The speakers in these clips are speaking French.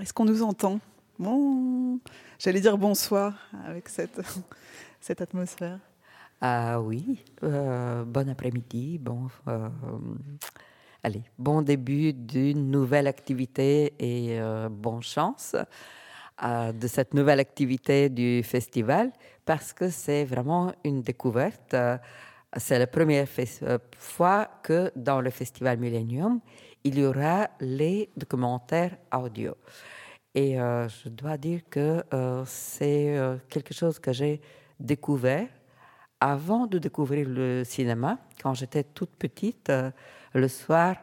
Est-ce qu'on nous entend Bon, j'allais dire bonsoir avec cette, cette atmosphère. Ah oui, euh, bon après-midi, bon, euh, allez, bon début d'une nouvelle activité et euh, bonne chance de cette nouvelle activité du festival parce que c'est vraiment une découverte. C'est la première fois que dans le festival Millennium, il y aura les documentaires audio. Et je dois dire que c'est quelque chose que j'ai découvert avant de découvrir le cinéma, quand j'étais toute petite, euh, le soir,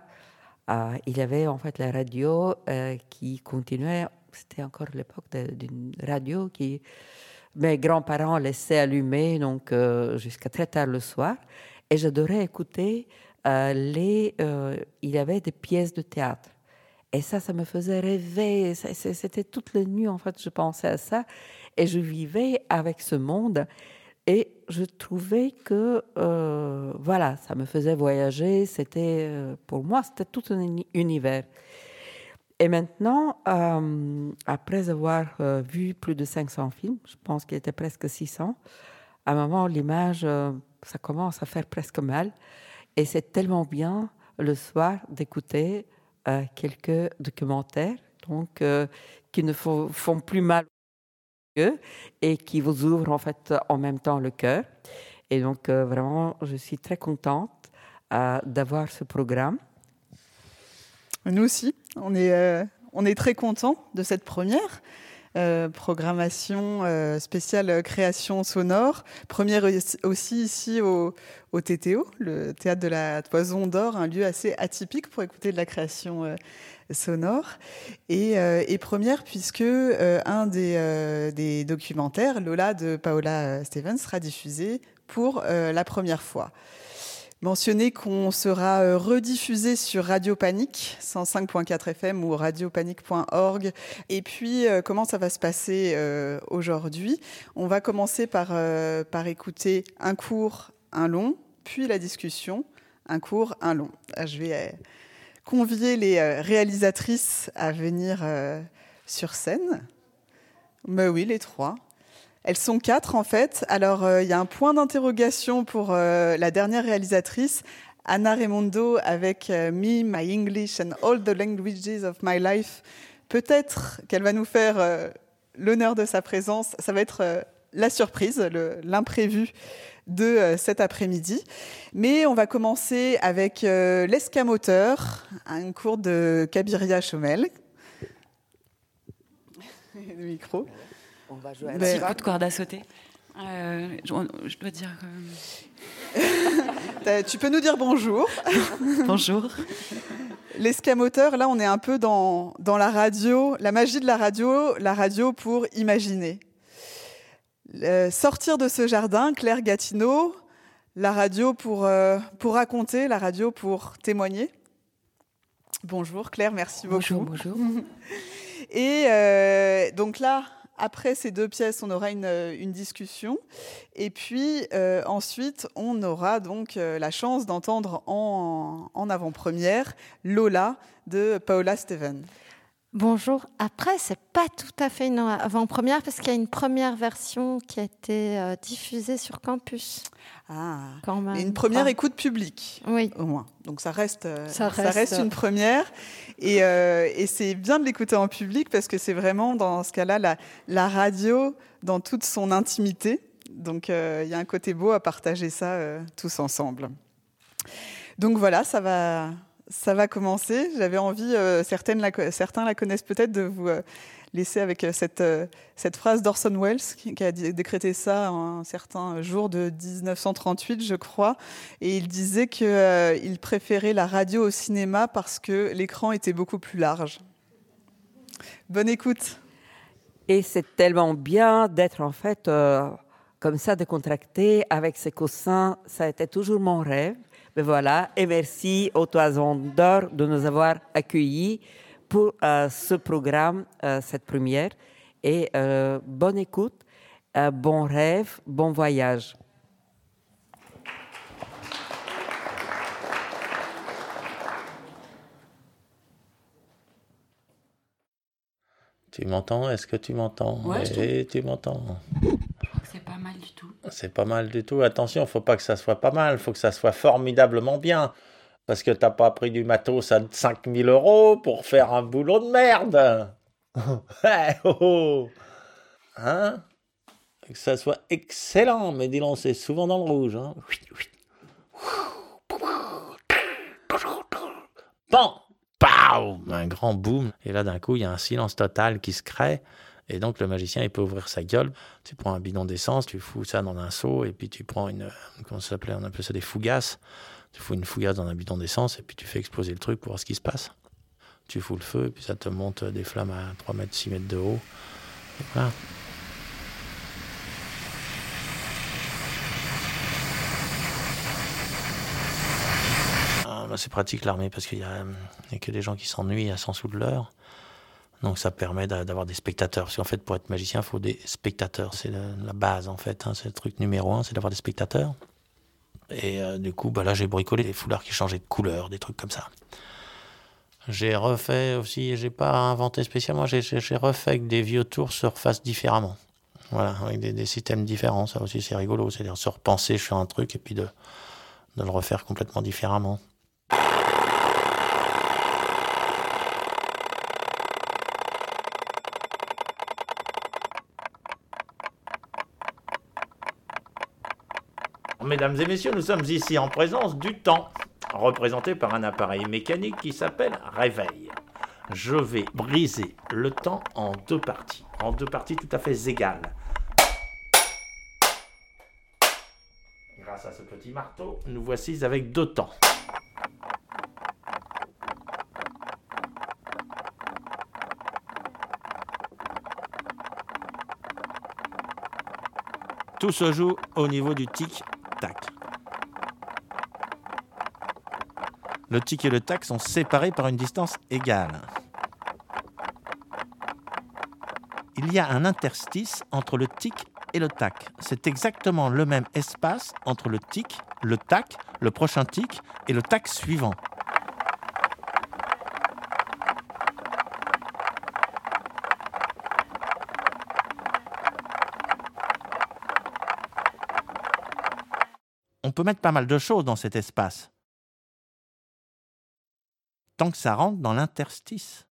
euh, il y avait en fait la radio euh, qui continuait. C'était encore l'époque d'une radio qui mes grands-parents laissaient allumer donc jusqu'à très tard le soir. Et j'adorais écouter les. il y avait des pièces de théâtre. Et ça, ça me faisait rêver. C'était toute la nuit, en fait, je pensais à ça. Et je vivais avec ce monde. Et je trouvais que, euh, voilà, ça me faisait voyager. C'était, euh, pour moi, c'était tout un univers. Et maintenant, euh, après avoir vu plus de 500 films, je pense qu'il était presque 600, à un moment, l'image, ça commence à faire presque mal. Et c'est tellement bien le soir d'écouter quelques documentaires donc, qui ne font plus mal et qui vous ouvre en fait en même temps le cœur. Et donc euh, vraiment, je suis très contente euh, d'avoir ce programme. Nous aussi, on est, euh, on est très contents de cette première. programmation spéciale création sonore. Première aussi ici au, au, TTO, le théâtre de la Toison d'Or, un lieu assez atypique pour écouter de la création sonore. Et, euh, première, puisque euh, un euh, des, documentaires, Lola de Paola Stevens, sera diffusé pour la première fois. Mentionner qu'on sera rediffusé sur Radio Panique 105.4 FM ou radiopanique.org. Et puis, comment ça va se passer aujourd'hui? On va commencer par, par écouter un cours, un long, puis la discussion, un cours, un long. Ah, je vais convier les euh, réalisatrices à venir euh, sur scène. Mais oui, les trois. Elles sont quatre en fait. Alors euh, il y a un point d'interrogation pour la dernière réalisatrice, Anna Raimondo, avec Me, My English and All the Languages of My Life. Peut-être qu'elle va nous faire l'honneur de sa présence. Ça va être la surprise, l'imprévu de euh, cet après-midi. Mais on va commencer avec euh, l'escamoteur, un cours de Kabiria Chomel. Le micro. On va jouer à un petit coup de corde à sauter. Euh, je, dois dire. tu peux nous dire bonjour. bonjour. L'escamoteur, là, on est un peu dans, dans la radio, la magie de la radio, la radio pour imaginer sortir de ce jardin, Claire Gatineau, la radio pour, euh, pour raconter, la radio pour témoigner. Bonjour Claire, merci beaucoup. Bonjour, bonjour. Et euh, donc là, après ces deux pièces, on aura une, une discussion. Et puis euh, ensuite, on aura donc la chance d'entendre en, en avant-première Lola de Paola Steven. Bonjour. Après, c'est pas tout à fait une avant-première parce qu'il y a une première version qui a été euh, diffusée sur campus. Ah, quand même. une première écoute publique. Oui. Au moins. Donc ça reste, euh, ça, reste, une première. Et, euh, et c'est bien de l'écouter en public parce que c'est vraiment, dans ce cas-là, la, la, radio dans toute son intimité. Donc il y a un côté beau à partager ça tous ensemble. Donc voilà, ça va, ça va commencer. J'avais envie, euh, certaines certains la connaissent peut-être, de vous euh, laisser avec euh, cette, phrase d'Orson Welles, qui, a décrété ça un certain jour de 1938, je crois. Et il disait qu'il préférait la radio au cinéma parce que l'écran était beaucoup plus large. Bonne écoute. Et c'est tellement bien d'être en fait comme ça, décontracté, avec ses coussins. Ça a été toujours mon rêve. Mais voilà, et merci aux Toisons d'Or de nous avoir accueillis pour euh, ce programme, euh, cette première. Et euh, bonne écoute, bon rêve, bon voyage. Tu m'entends? Est-ce que tu m'entends? Ouais, tu m'entends? C'est pas mal du tout. C'est pas mal du tout. Attention, faut pas que ça soit pas mal, faut que ça soit formidablement bien. Parce que t'as pas pris du matos à 5000 euros pour faire un boulot de merde. oh, oh. Hein? Que ça soit excellent, mais dis c'est souvent dans le rouge. Hein. Bon, un grand boom. Et là, d'un coup, il y a un silence total qui se crée. Et donc, le magicien, il peut ouvrir sa gueule. Tu prends un bidon d'essence, tu fous ça dans un seau, et puis tu prends une. Comment ça s'appelait On appelle ça des fougasses. Tu fous une fougasse dans un bidon d'essence, et puis tu fais exploser le truc pour voir ce qui se passe. Tu fous le feu, et puis ça te monte des flammes à 3 mètres, 6 mètres de haut. Et voilà. c'est pratique l'armée parce qu'il n'y a, que des gens qui s'ennuient à 100 sous de l'heure. Donc ça permet d'avoir des spectateurs. Parce qu'en fait, pour être magicien, il faut des spectateurs. C'est la, base, en fait. Hein. C'est le truc numéro un, c'est d'avoir des spectateurs. Et euh, du coup, bah là, j'ai bricolé des foulards qui changeaient de couleur, des trucs comme ça. J'ai refait aussi, j'ai pas inventé spécialement, j'ai refait que des vieux tours se refassent différemment. Voilà, avec des, systèmes différents. Ça aussi, c'est rigolo. C'est-à-dire se repenser sur un truc et puis de, de le refaire complètement différemment. Mesdames et messieurs, nous sommes ici en présence du temps, représenté par un appareil mécanique qui s'appelle réveil. Je vais briser le temps en deux parties, en deux parties tout à fait égales. Grâce à ce petit marteau, nous voici avec deux temps. Tout se joue au niveau du tic Le tic et le tac sont séparés par une distance égale. Il y a un interstice entre le tic et le tac. C'est exactement le même espace entre le tic, le tac, le prochain tic et le tac suivant. On peut mettre pas mal de choses dans cet espace. Tant que ça rentre dans l'interstice.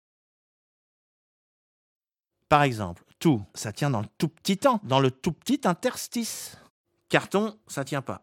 Par exemple, tout, ça tient dans le tout petit temps, dans le tout petit interstice. Carton, ça tient pas.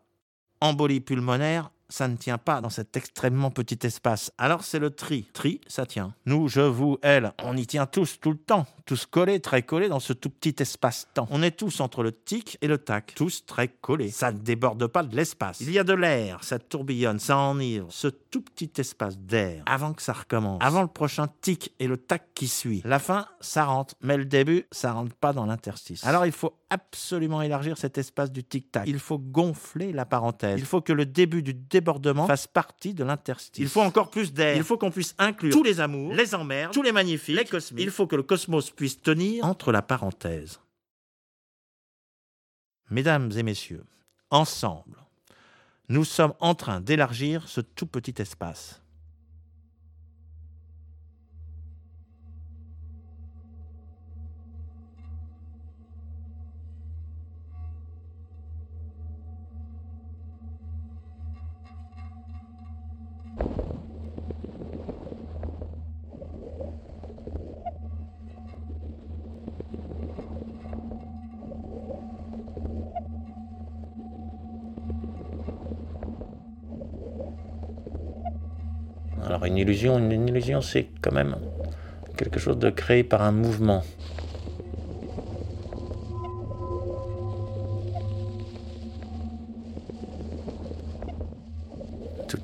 Embolie pulmonaire, ça ne tient pas dans cet extrêmement petit espace. Alors c'est le tri. Tri, ça tient. Nous, je, vous, elle, on y tient tous tout le temps, tous collés, très collés dans ce tout petit espace-temps. On est tous entre le tic et le tac, tous très collés. Ça ne déborde pas de l'espace. Il y a de l'air, ça tourbillonne, ça enivre. Ce tout petit espace d'air, avant que ça recommence, avant le prochain tic et le tac qui suit. La fin, ça rentre, mais le début, ça rentre pas dans l'interstice. Alors il faut absolument élargir cet espace du tic-tac. Il faut gonfler la parenthèse. Il faut que le début du débordement fasse partie de l'interstice. Il faut encore plus d'air. Il faut qu'on puisse inclure tous les amours, les emmerdes, tous les magnifiques, les cosmiques. Il faut que le cosmos puisse tenir entre la parenthèse. Mesdames et messieurs, ensemble, nous sommes en train d'élargir ce tout petit espace. Une illusion, une illusion c'est quand même quelque chose de créé par un mouvement.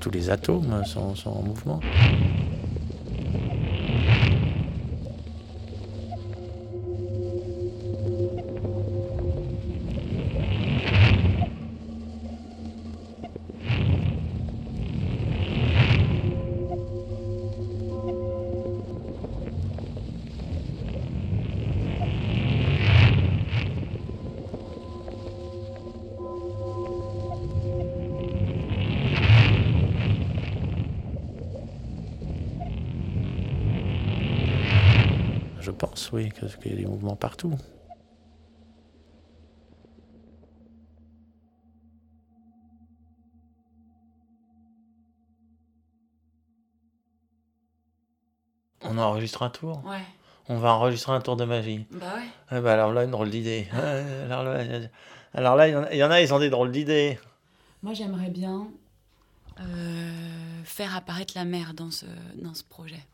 Tous les atomes sont en mouvement. Oui, qu'il y a des mouvements partout. On enregistre un tour? Ouais. On va enregistrer un tour de magie. Bah ouais. Ah bah alors là, une drôle d'idée. alors là, alors là, il y, en a, ils ont des drôles d'idées. Moi, j'aimerais bien euh, faire apparaître la mer dans ce, dans ce projet.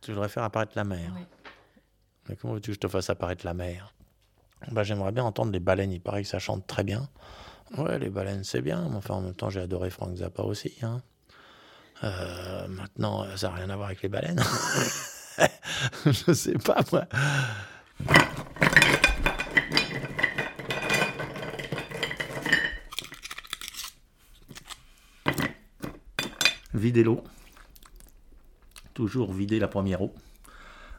Tu voudrais faire apparaître la mer? Oui. Mais comment veux-tu que je te fasse apparaître la mer? Bah, J'aimerais bien entendre les baleines. Il paraît que ça chante très bien. Ouais, les baleines, c'est bien. Mais enfin, en même temps, j'ai adoré Frank Zappa aussi. Hein. Euh, maintenant, ça n'a rien à voir avec les baleines. je sais pas, moi. Vider l'eau. Toujours vider la première eau.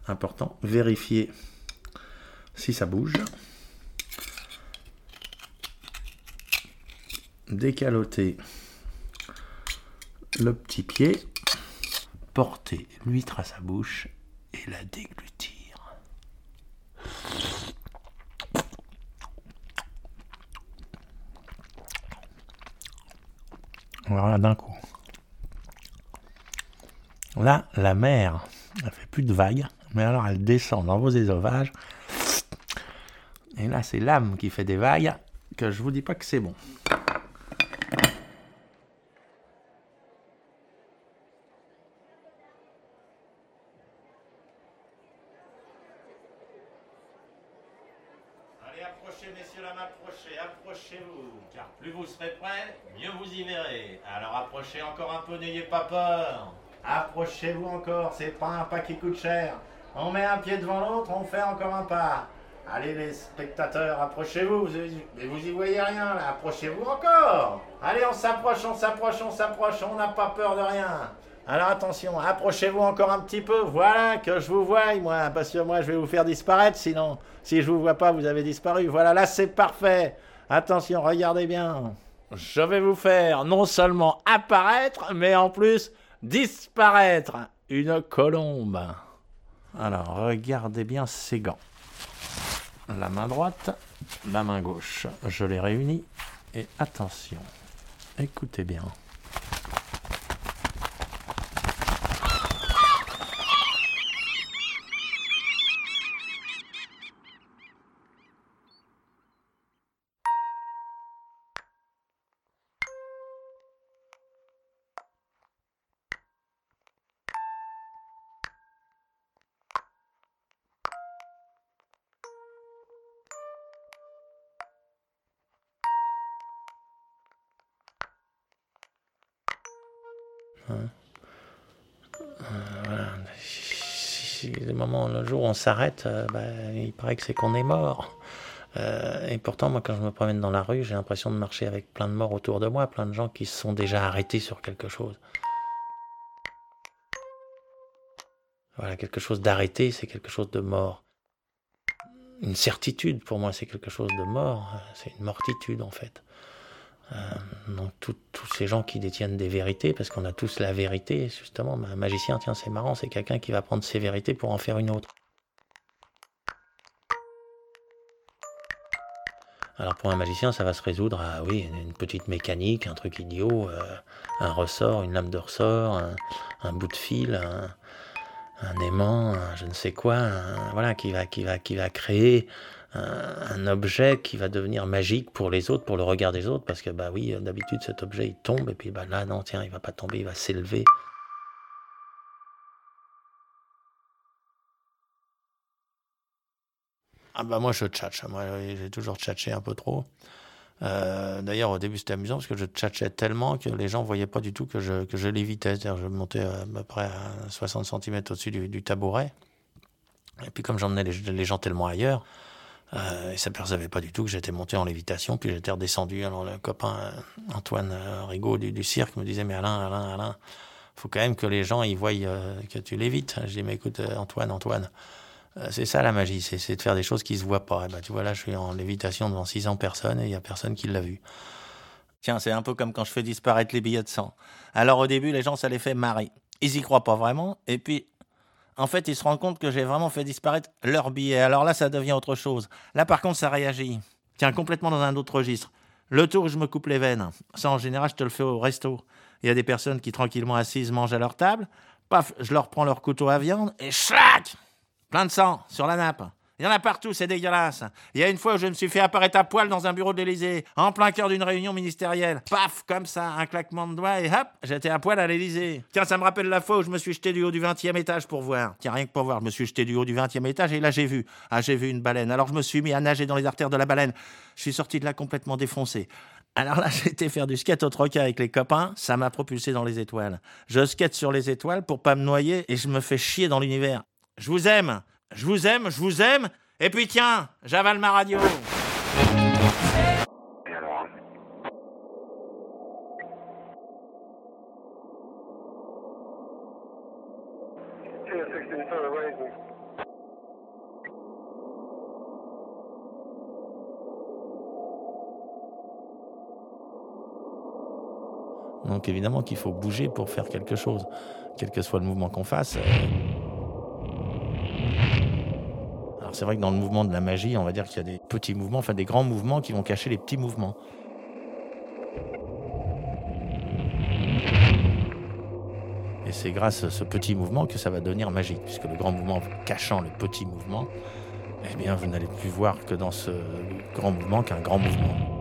Important. Vérifier si ça bouge. Décaloter le petit pied. Porter l'huître à sa bouche et la déglutir. Voilà d'un coup. Là, la mer, elle fait plus de vagues, mais alors elle descend dans vos ésovages. Et là, c'est l'âme qui fait des vagues, que je vous dis pas que c'est bon. Allez, approchez, messieurs, main, approchez, approchez-vous, car plus vous serez prêts, mieux vous y verrez. Alors approchez encore un peu, n'ayez pas peur. Approchez-vous encore, c'est pas un pas qui coûte cher. On met un pied devant l'autre, on fait encore un pas. Allez les spectateurs, approchez-vous, vous, mais vous y voyez rien là, approchez-vous encore. Allez, on s'approche, on s'approche, on s'approche, on n'a pas peur de rien. Alors attention, approchez-vous encore un petit peu, voilà, que je vous voie, moi, parce que moi je vais vous faire disparaître, sinon, si je vous vois pas, vous avez disparu. Voilà, là c'est parfait. Attention, regardez bien. Je vais vous faire non seulement apparaître, mais en plus disparaître. Une colombe. Alors, regardez bien ces gants. La main droite, la main gauche. Je les réunis. Et attention, écoutez bien. On s'arrête, euh, bah, il paraît que c'est qu'on est mort. Euh, et pourtant, moi, quand je me promène dans la rue, j'ai l'impression de marcher avec plein de morts autour de moi, plein de gens qui se sont déjà arrêtés sur quelque chose. Voilà, quelque chose d'arrêté, c'est quelque chose de mort. Une certitude, pour moi, c'est quelque chose de mort. C'est une mortitude, en fait. Euh, donc tous ces gens qui détiennent des vérités, parce qu'on a tous la vérité, justement, un magicien, tiens, c'est marrant, c'est quelqu'un qui va prendre ses vérités pour en faire une autre. Alors pour un magicien, ça va se résoudre à, oui, une petite mécanique, un truc idiot, euh, un ressort, une lame de ressort, un, bout de fil, un, aimant, je ne sais quoi, voilà, qui va, qui va, qui va créer un, un objet qui va devenir magique pour les autres, pour le regard des autres, parce que bah oui, d'habitude cet objet il tombe et puis bah là non tiens il va pas tomber, il va s'élever. Ah bah moi je tchatche, moi j'ai toujours tchatché un peu trop. Euh, D'ailleurs au début c'était amusant parce que je tchatchais tellement que les gens voyaient pas du tout que je, que je lévitais, c'est-à-dire je montais à peu près à 60 cm au-dessus du, tabouret. Et puis comme j'emmenais les, gens tellement ailleurs, euh, ils s'apercevaient pas du tout que j'étais monté en lévitation, puis j'étais redescendu. Alors le copain euh, Antoine euh, Rigaud du, du cirque me disait mais Alain, Alain, Alain, faut quand même que les gens ils voient euh, que tu lévites. Je dis mais écoute euh, Antoine, Antoine, euh, c'est ça la magie, c'est de faire des choses qui se voient pas. Et ben tu vois là je suis en lévitation devant 600 personnes et il y a personne qui l'a vu. Tiens, c'est un peu comme quand je fais disparaître les billets de sang. Alors au début les gens ça les fait marrer. Ils y croient pas vraiment et puis en fait, ils se rendent compte que j'ai vraiment fait disparaître leur billet. Alors là, ça devient autre chose. Là, par contre, ça réagit. Tiens, complètement dans un autre registre. Le tour je me coupe les veines. Ça, en général, je te le fais au resto. Il y a des personnes qui, tranquillement assises, mangent à leur table. Paf, je leur prends leur couteau à viande et schlac Plein de sang sur la nappe. Il y en a partout, c'est dégueulasse. Il y a une fois où je me suis fait apparaître à poil dans un bureau de l'Élysée, en plein cœur d'une réunion ministérielle. Paf, comme ça, un claquement de doigts et hop, j'étais à poil à l'Élysée. Tiens, ça me rappelle la fois où je me suis jeté du haut du 20e étage pour voir. Tiens, rien que pour voir, je me suis jeté du haut du 20e étage et là j'ai vu. Ah, j'ai vu une baleine. Alors je me suis mis à nager dans les artères de la baleine. Je suis sorti de là complètement défoncé. Alors là, été faire du skate au troca avec les copains, ça m'a propulsé dans les étoiles. Je skate sur les étoiles pour pas me noyer et je me fais chier dans l'univers. Je vous aime, je vous aime, je vous aime, et puis tiens, j'avale ma radio. Donc évidemment qu'il faut bouger pour faire quelque chose, quel que soit le mouvement qu'on fasse. Alors c'est vrai que dans le mouvement de la magie, on va dire qu'il y a des petits mouvements, enfin des grands mouvements qui vont cacher les petits mouvements. Et c'est grâce à ce petit mouvement que ça va devenir magique, puisque le grand mouvement cachant le petit mouvement, eh bien vous n'allez plus voir que dans ce grand mouvement qu'un grand mouvement.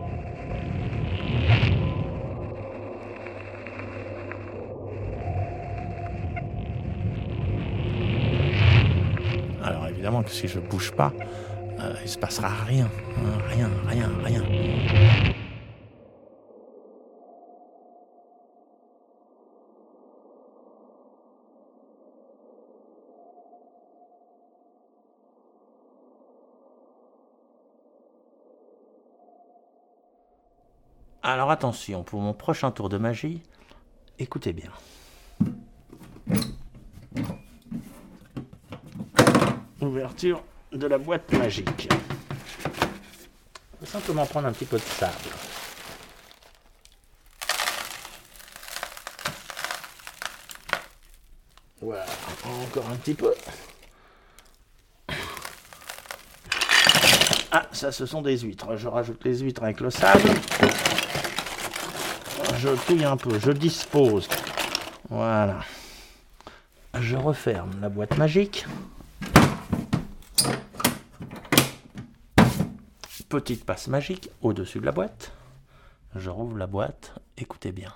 Que si je bouge pas, euh, il se passera rien, hein, rien, rien, rien. Alors attention, pour mon prochain tour de magie, écoutez bien. Ouverture de la boîte magique. Je vais simplement prendre un petit peu de sable. Voilà, encore un petit peu. Ah, ça, ce sont des huîtres. Je rajoute les huîtres avec le sable. Je touille un peu, je dispose. Voilà. Je referme la boîte magique. Petite passe magique au-dessus de la boîte. Je rouvre la boîte. Écoutez bien.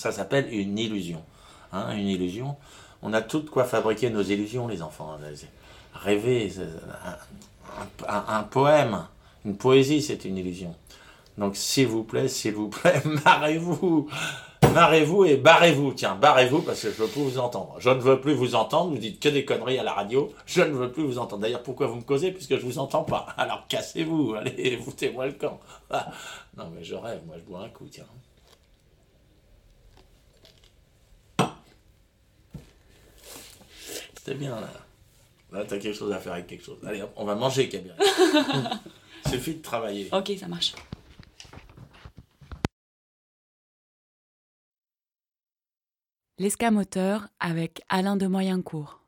Ça s'appelle une illusion. Hein, une illusion. On a tout de quoi fabriquer nos illusions, les enfants. Rêver, un, poème, une poésie, c'est une illusion. Donc, s'il vous plaît, s'il vous plaît, marrez-vous. Marrez-vous et barrez-vous. Tiens, barrez-vous parce que je veux plus vous entendre. Je ne veux plus vous entendre. Vous dites que des conneries à la radio. Je ne veux plus vous entendre. D'ailleurs, pourquoi vous me causez Puisque je vous entends pas? Alors, cassez-vous. Allez, foutez-moi le camp. Non, mais je rêve. Moi, je bois un coup, tiens. C'était bien là. Là, t'as quelque chose à faire avec quelque chose. Allez, hop, on va manger, Kabir. Suffit de travailler. Ok, ça marche. L'escamoteur avec Alain de Moyencourt.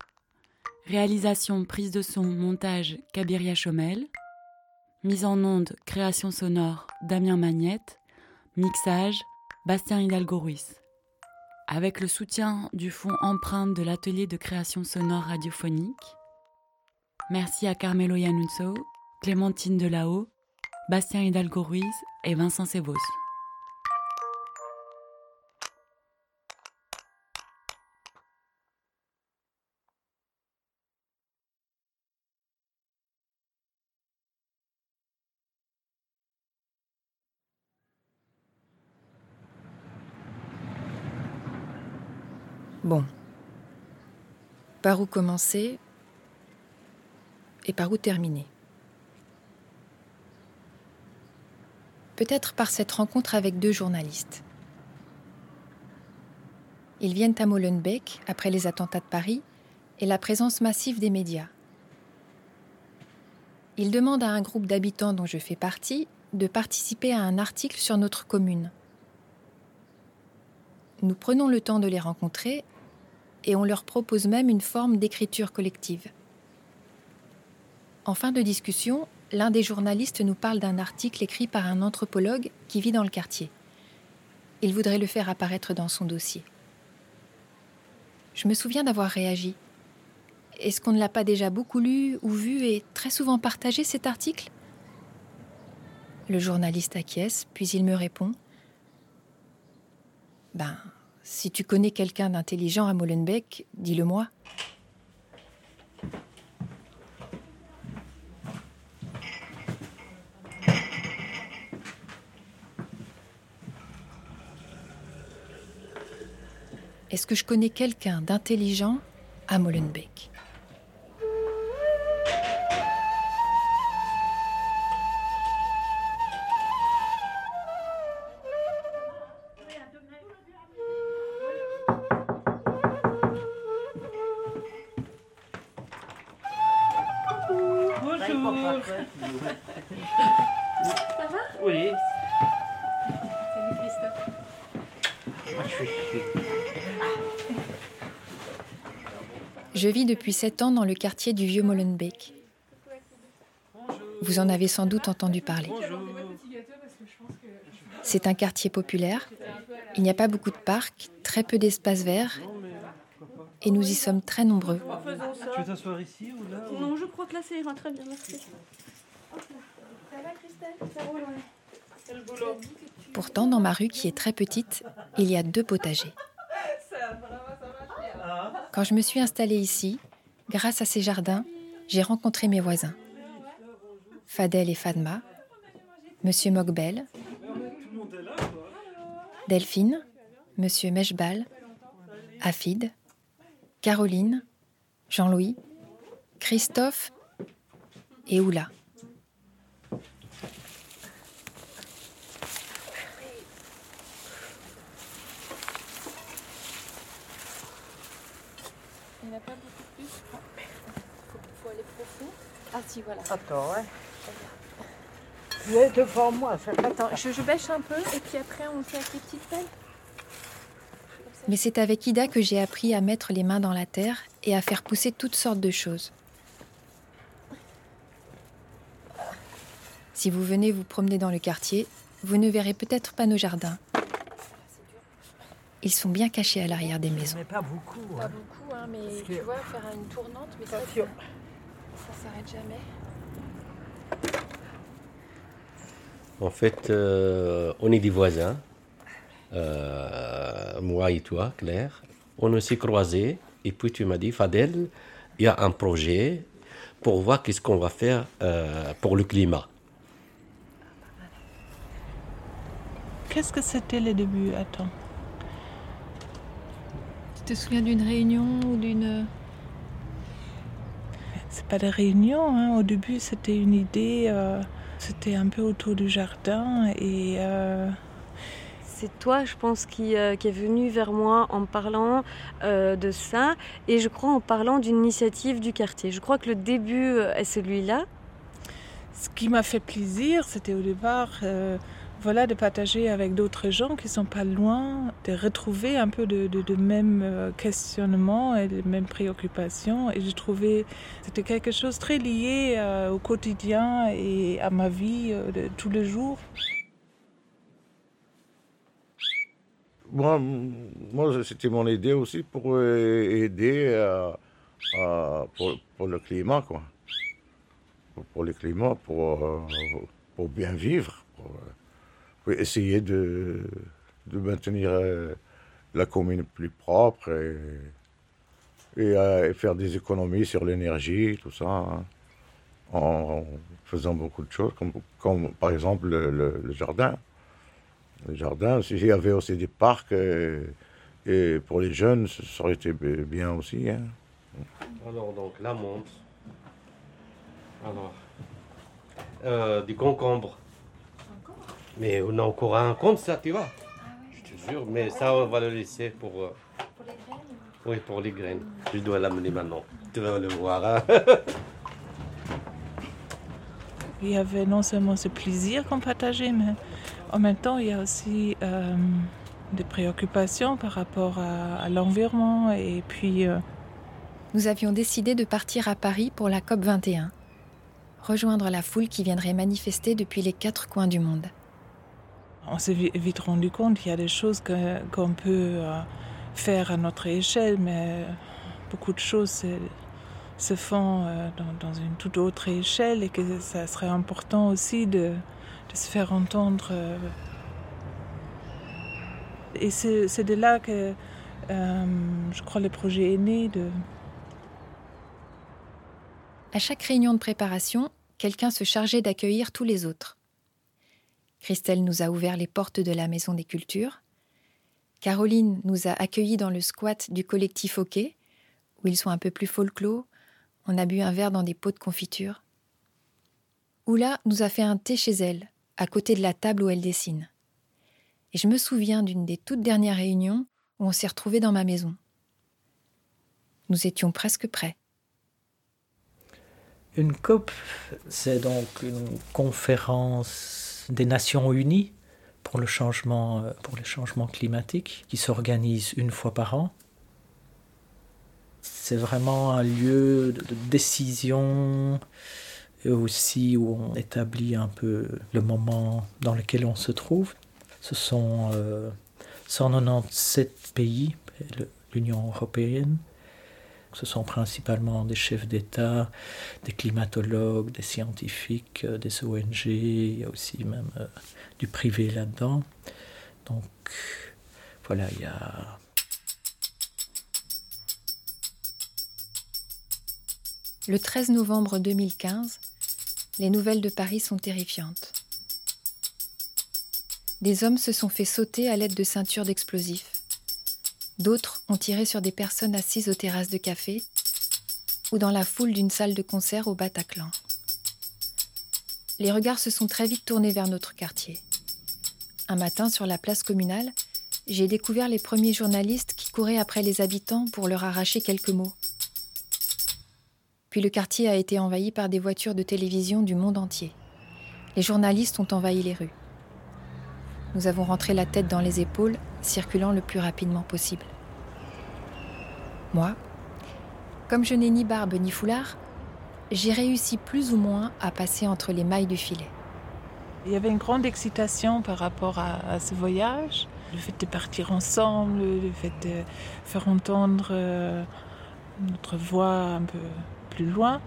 Réalisation, prise de son, montage Kabiria Chomel. Mise en onde, création sonore Damien Magnette. Mixage Bastien Hidalgo Ruiz. Avec le soutien du fonds empreinte de l'atelier de création sonore radiophonique. Merci à Carmelo Yanunso, Clémentine Delahaut, Bastien Hidalgo Ruiz et Vincent Sebos. Bon. Par où commencer et par où terminer? Peut-être par cette rencontre avec deux journalistes. Ils viennent à Molenbeek après les attentats de Paris et la présence massive des médias. Ils demandent à un groupe d'habitants dont je fais partie de participer à un article sur notre commune. Nous prenons le temps de les rencontrer et on leur propose même une forme d'écriture collective. En fin de discussion, l'un des journalistes nous parle d'un article écrit par un anthropologue qui vit dans le quartier. Il voudrait le faire apparaître dans son dossier. Je me souviens d'avoir réagi. Est-ce qu'on ne l'a pas déjà beaucoup lu ou vu et très souvent partagé cet article? Le journaliste acquiesce, puis il me répond Ben, si tu connais quelqu'un d'intelligent à Molenbeek, dis-le moi. Est-ce que je connais quelqu'un d'intelligent à Molenbeek? Depuis sept ans dans le quartier du Vieux Molenbeek. Vous en avez sans doute entendu parler. C'est un quartier populaire. Il n'y a pas beaucoup de parcs, très peu d'espaces verts, et nous y sommes très nombreux. Tu veux t'asseoir ici ou là ou- Non, je crois que là, ça ira très bien, merci. Ça va, Christelle Ça roule, ouais. Pourtant, dans ma rue, qui est très petite, il y a deux potagers. Quand je me suis installée ici, grâce à ces jardins, j'ai rencontré mes voisins. Fadel et Fadma, Monsieur Mogbel, Delphine, Monsieur Meshbal, Afid, Caroline, Jean-Louis, Christophe et Oula. N'y a pas beaucoup plus, je crois. Faut, faut aller profond. Ah si, voilà. Attends, ouais. Tu es devant moi, ça Attends, je, je bêche un peu et puis après on fait avec les petites pelles. Mais c'est avec Ida que j'ai appris à mettre les mains dans la terre et à faire pousser toutes sortes de choses. Si vous venez vous promener dans le quartier, vous ne verrez peut-être pas nos jardins. Ils sont bien cachés à l'arrière des maisons. Mais pas beaucoup. Pas hein. beaucoup, hein, mais Parce tu que- vois, faire une tournante, mais ça, Attention. ça s'arrête jamais. En fait, euh, on est des voisins, euh, moi et toi, Claire. On s'est croisés et puis tu m'as dit, Fadel, il y a un projet pour voir qu'est-ce qu'on va faire euh, pour le climat. Qu'est-ce que c'était le début Attends. Te souviens d'une réunion ou d'une. C'est pas de réunion. hein. Au début, c'était une idée. euh, c'était un peu autour du jardin et. euh, C'est toi, je pense, qui, euh, qui est venu vers moi en parlant euh, de ça et je crois en parlant d'une initiative du quartier. Je crois que le début est celui-là. ce qui m'a fait plaisir, c'était au départ, euh, voilà, de partager avec d'autres gens qui sont pas loin, de retrouver un peu de, de, de même euh, questionnement et de mêmes préoccupations. Et j'ai trouvé c'était quelque chose très lié euh, au quotidien et à ma vie euh, de tous les jours. Moi, moi c'était mon idée aussi pour aider pour, le climat, quoi. Pour, le climat, pour, pour bien vivre, pour essayer de, de maintenir euh, la commune plus propre et, euh, et faire des économies sur l'énergie, tout ça, hein, en faisant beaucoup de choses, comme, comme par exemple le- le- le jardin. Le jardin, il y avait aussi des parcs, euh, Et pour les jeunes, ça aurait été bien aussi. Hein. Alors, donc, la montre. Alors, euh, du concombre. Mais on a encore un compte, ça, tu vois. Je te jure, mais ça, on va le laisser pour. euh, Pour les graines Oui, pour les graines. Je dois l'amener maintenant. Tu vas le voir. hein. Il y avait non seulement ce plaisir qu'on partageait, mais en même temps, il y a aussi euh, des préoccupations par rapport à, à l'environnement. Et puis, euh, Nous avions décidé de partir à Paris pour la COP 21, rejoindre la foule qui viendrait manifester depuis les quatre coins du monde. On s'est vi- vite rendu compte qu'il y a des choses qu'on peut euh, faire à notre échelle, mais beaucoup de choses se, font euh, dans, une toute autre échelle et que ça serait important aussi de, se faire entendre. euh. Et c'est de là que je crois le projet est né de, À chaque réunion de préparation, quelqu'un se chargeait d'accueillir tous les autres. Christelle nous a ouvert les portes de la Maison des Cultures. Caroline nous a accueillis dans le squat du collectif Hockey, où ils sont un peu plus folklore. On a bu un verre dans des pots de confiture. Oula nous a fait un thé chez elle, à côté de la table où elle dessine. Et je me souviens d'une des toutes dernières réunions où on s'est retrouvés dans ma maison. Nous étions presque prêts. Une COP, c'est donc une conférence des Nations Unies pour le changement, euh, pour les changements climatiques, qui s'organise une fois par an. C'est vraiment un lieu de décision et aussi où on établit un peu le moment dans lequel on se trouve. Ce sont euh, 197 pays, le- l'Union européenne, ce sont principalement des chefs d'État, des climatologues, des scientifiques, euh, des ONG, il y a aussi même euh, du privé là-dedans. Donc voilà, il y a Le 13 novembre 2015, les nouvelles de Paris sont terrifiantes. Des hommes se sont fait sauter à l'aide de ceintures d'explosifs. D'autres ont tiré sur des personnes assises aux terrasses de café ou dans la foule d'une salle de concert au Bataclan. Les regards se sont très vite tournés vers notre quartier. Un matin, sur la place communale, j'ai découvert les premiers journalistes qui couraient après les habitants pour leur arracher quelques mots. Puis le quartier a été envahi par des voitures de télévision du monde entier. Les journalistes ont envahi les rues. Nous avons rentré la tête dans les épaules, circulant le plus rapidement possible. Moi, comme je n'ai ni barbe ni foulard, j'ai réussi plus ou moins à passer entre les mailles du filet. Il y avait une grande excitation par rapport à, ce voyage. Le fait de partir ensemble, le fait de faire entendre euh, notre voix un peu plus loin.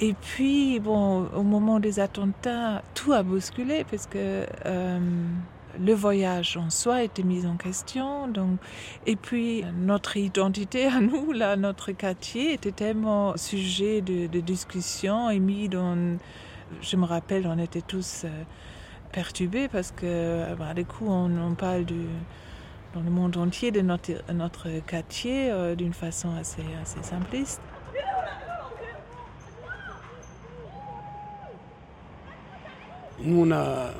Et puis, bon, au moment des attentats, tout a bousculé parce que euh, le voyage en soi était mis en question. Donc, et puis, notre identité à nous, là, notre quartier, était tellement sujet de, discussion et mis dans. Je me rappelle, on était tous euh, perturbés parce que, bah, du coup, on, on parle du, dans le monde entier de notre, notre quartier euh, d'une façon assez, assez simpliste. Nous, on a.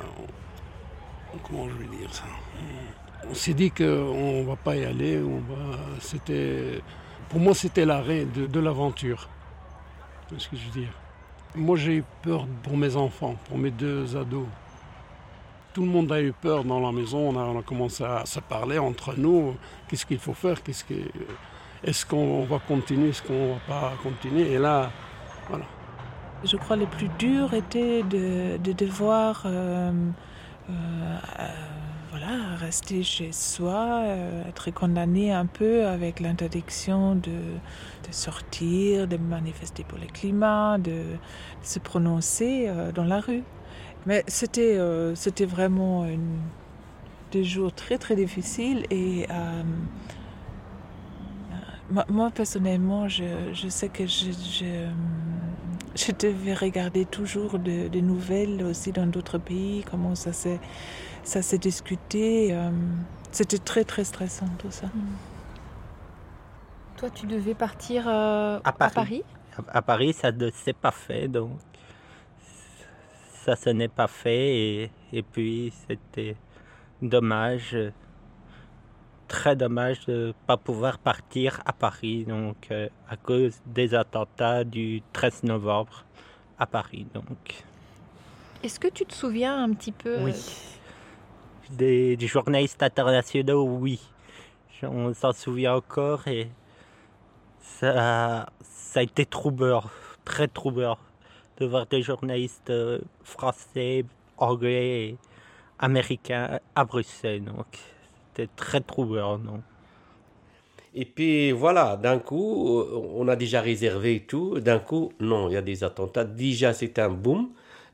Comment je vais dire ça? On s'est dit qu'on ne va pas y aller. On va, c'était, pour moi, c'était l'arrêt de, l'aventure. Ce que je veux dire? Moi, j'ai eu peur pour mes enfants, pour mes deux ados. Tout le monde a eu peur dans la maison. On a, commencé à se parler entre nous. Qu'est-ce qu'il faut faire? Qu'est-ce que, Est-ce qu'on va continuer? Est-ce qu'on ne va pas continuer? Et là, voilà. Je crois que le plus dur était de, de devoir euh, voilà, rester chez soi, euh, être condamné un peu avec l'interdiction de, de, sortir, de manifester pour le climat, de, se prononcer euh, dans la rue. Mais c'était euh, c'était vraiment des jours très très difficiles et euh, moi, personnellement, je, je sais que je Je devais regarder toujours des nouvelles aussi dans d'autres pays, comment ça s'est, ça s'est discuté. Euh, c'était très très stressant tout ça. Mm. Toi, tu devais partir euh, à Paris. à Paris. ça ne s'est pas fait, donc ça se n'est pas fait et, et puis c'était dommage très dommage de ne pas pouvoir partir à Paris, donc euh, à cause des attentats du 13 novembre à Paris. Donc. Est-ce que tu te souviens un petit peu Oui. Des, journalistes internationaux, oui. On s'en souvient encore et ça, ça a été troublant, très troublant de voir des journalistes euh, français, anglais et américains à Bruxelles. Donc très troublant, non Et puis voilà, d'un coup, on a déjà réservé tout. D'un coup, non, il y a des attentats. Déjà, c'est un boom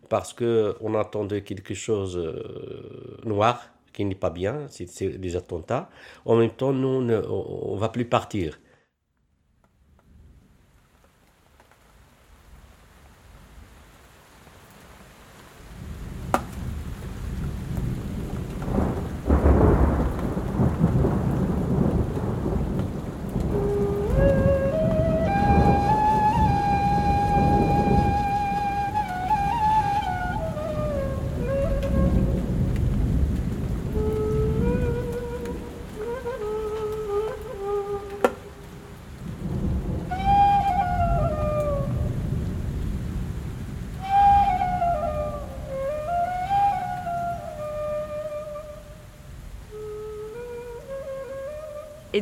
parce que on attendait quelque chose euh, noir qui n'est pas bien, c'est des attentats. En même temps, nous, on ne va plus partir.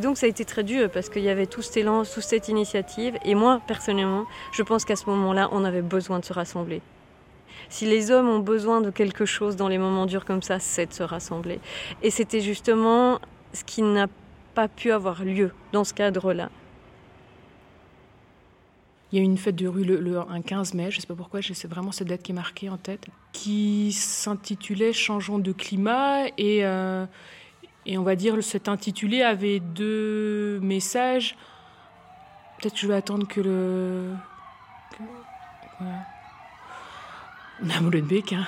Donc ça a été très dur parce qu'il y avait tout cet élan, toute cette initiative. Et moi, personnellement, je pense qu'à ce moment-là, on avait besoin de se rassembler. Si les hommes ont besoin de quelque chose dans les moments durs comme ça, c'est de se rassembler. Et c'était justement ce qui n'a pas pu avoir lieu dans ce cadre-là. Il y a eu une fête de rue le, un 15 mai, je ne sais pas pourquoi, c'est vraiment cette date qui est marquée en tête, qui s'intitulait Changeons de climat et, euh, et on va dire, cet intitulé avait deux messages. Peut-être que je vais attendre que le. On a Molenbeek, hein.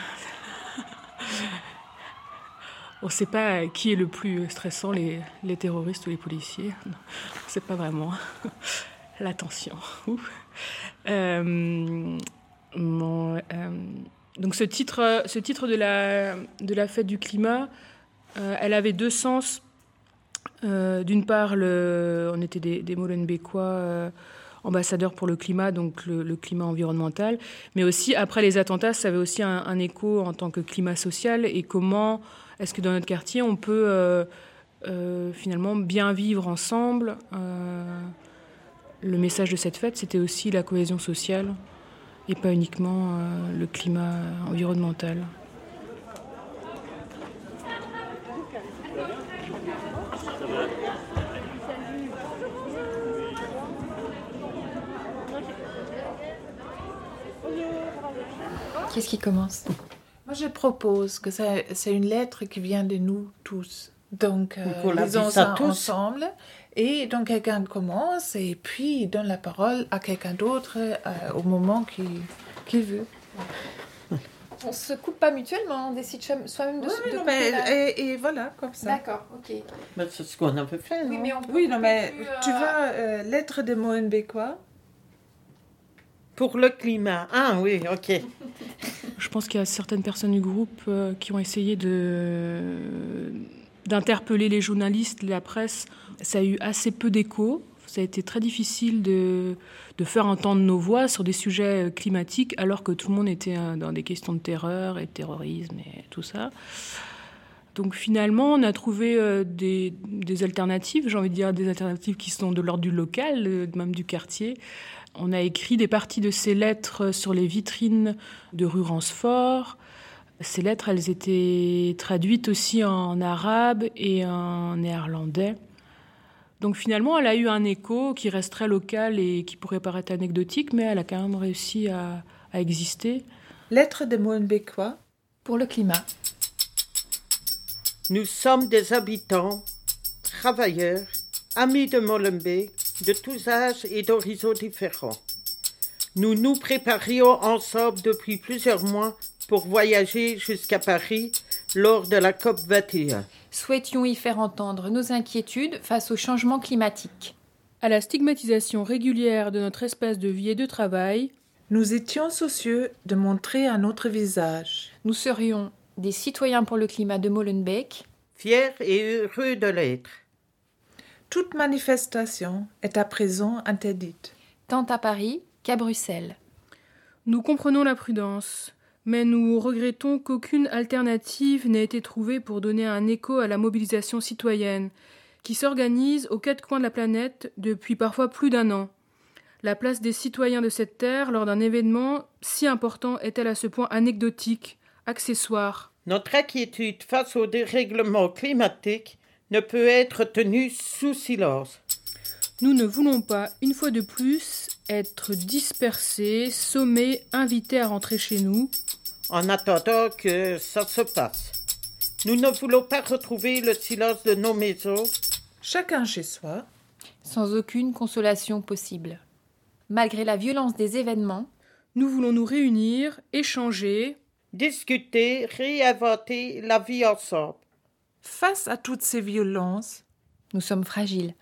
On ne sait pas qui est le plus stressant, les, terroristes ou les policiers. On ne sait pas vraiment. L'attention. Euh, euh, donc ce titre, de, la, fête du climat, elle avait deux sens. Euh, d'une part, on était des, des Molenbeekois euh, ambassadeurs pour le climat, donc le, climat environnemental, mais aussi après les attentats, ça avait aussi un, écho en tant que climat social et comment est-ce que dans notre quartier on peut finalement bien vivre ensemble. le message de cette fête, c'était aussi la cohésion sociale et pas uniquement le climat environnemental. Qu'est-ce qui commence? Moi, je propose que c'est une lettre qui vient de nous tous. Donc, euh, lisons ça tous. ensemble. Et donc, quelqu'un commence et puis donne la parole à quelqu'un d'autre euh, au moment qu'il veut. On se coupe pas mutuellement, on décide soi-même de, oui, mais, et, voilà, comme ça. D'accord, ok. c'est ce qu'on a peu fait, non? Oui, mais, oui, non, mais tu euh, vois, euh, lettre de Molenbeekois pour le climat. Ah oui, ok. Je pense qu'il y a certaines personnes du groupe euh, qui ont essayé de d'interpeller les journalistes, la presse. Ça a eu assez peu d'écho. Ça a été très difficile de, de, faire entendre nos voix sur des sujets climatiques alors que tout le monde était euh, dans des questions de terreur et de terrorisme et tout ça. Donc finalement, on a trouvé euh, des alternatives, j'ai envie de dire des alternatives qui sont de l'ordre du local, même du quartier, on a écrit des parties de ces lettres sur les vitrines de rue Ransfort. Ces lettres, elles étaient traduites aussi en arabe et en néerlandais. Donc finalement, elle a eu un écho qui reste très local et qui pourrait paraître anecdotique, mais elle a quand même réussi à, exister. Lettre de Molenbeekois pour le climat. Nous sommes des habitants, travailleurs, amis de Molenbeek, de tous âges et d'horizons différents. Nous nous préparions ensemble depuis plusieurs mois pour voyager jusqu'à Paris lors de la COP 21. Souhaitions y faire entendre nos inquiétudes face au changement climatique. À la stigmatisation régulière de notre espace de vie et de travail, nous étions soucieux de montrer un autre visage. Nous serions des citoyens pour le climat de Molenbeek, fiers et heureux de l'être. Toute manifestation est à présent interdite. Tant à Paris qu'à Bruxelles. Nous comprenons la prudence, mais nous regrettons qu'aucune alternative n'ait été trouvée pour donner un écho à la mobilisation citoyenne, qui s'organise aux quatre coins de la planète depuis parfois plus d'un an. La place des citoyens de cette terre lors d'un événement si important est-elle à ce point anecdotique, accessoire? Notre inquiétude face au dérèglement climatique ne peut être tenue sous silence. Nous ne voulons pas, une fois de plus, être dispersés, sommés, invités à rentrer chez nous. En attendant que ça se passe. Nous ne voulons pas retrouver le silence de nos maisons. Chacun chez soi. Sans aucune consolation possible. Malgré la violence des événements, nous voulons nous réunir, échanger, discuter, réinventer la vie ensemble. Face à toutes ces violences, nous sommes fragiles.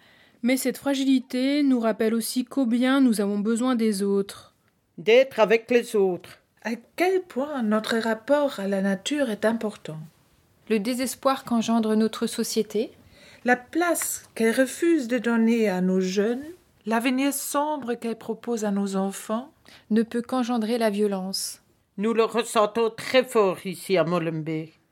Mais cette fragilité nous rappelle aussi combien nous avons besoin des autres. D'être avec les autres. À quel point notre rapport à la nature est important. Le désespoir qu'engendre notre société. La place qu'elle refuse de donner à nos jeunes. L'avenir sombre qu'elle propose à nos enfants. Ne peut qu'engendrer la violence. Nous le ressentons très fort ici à Molenbeek.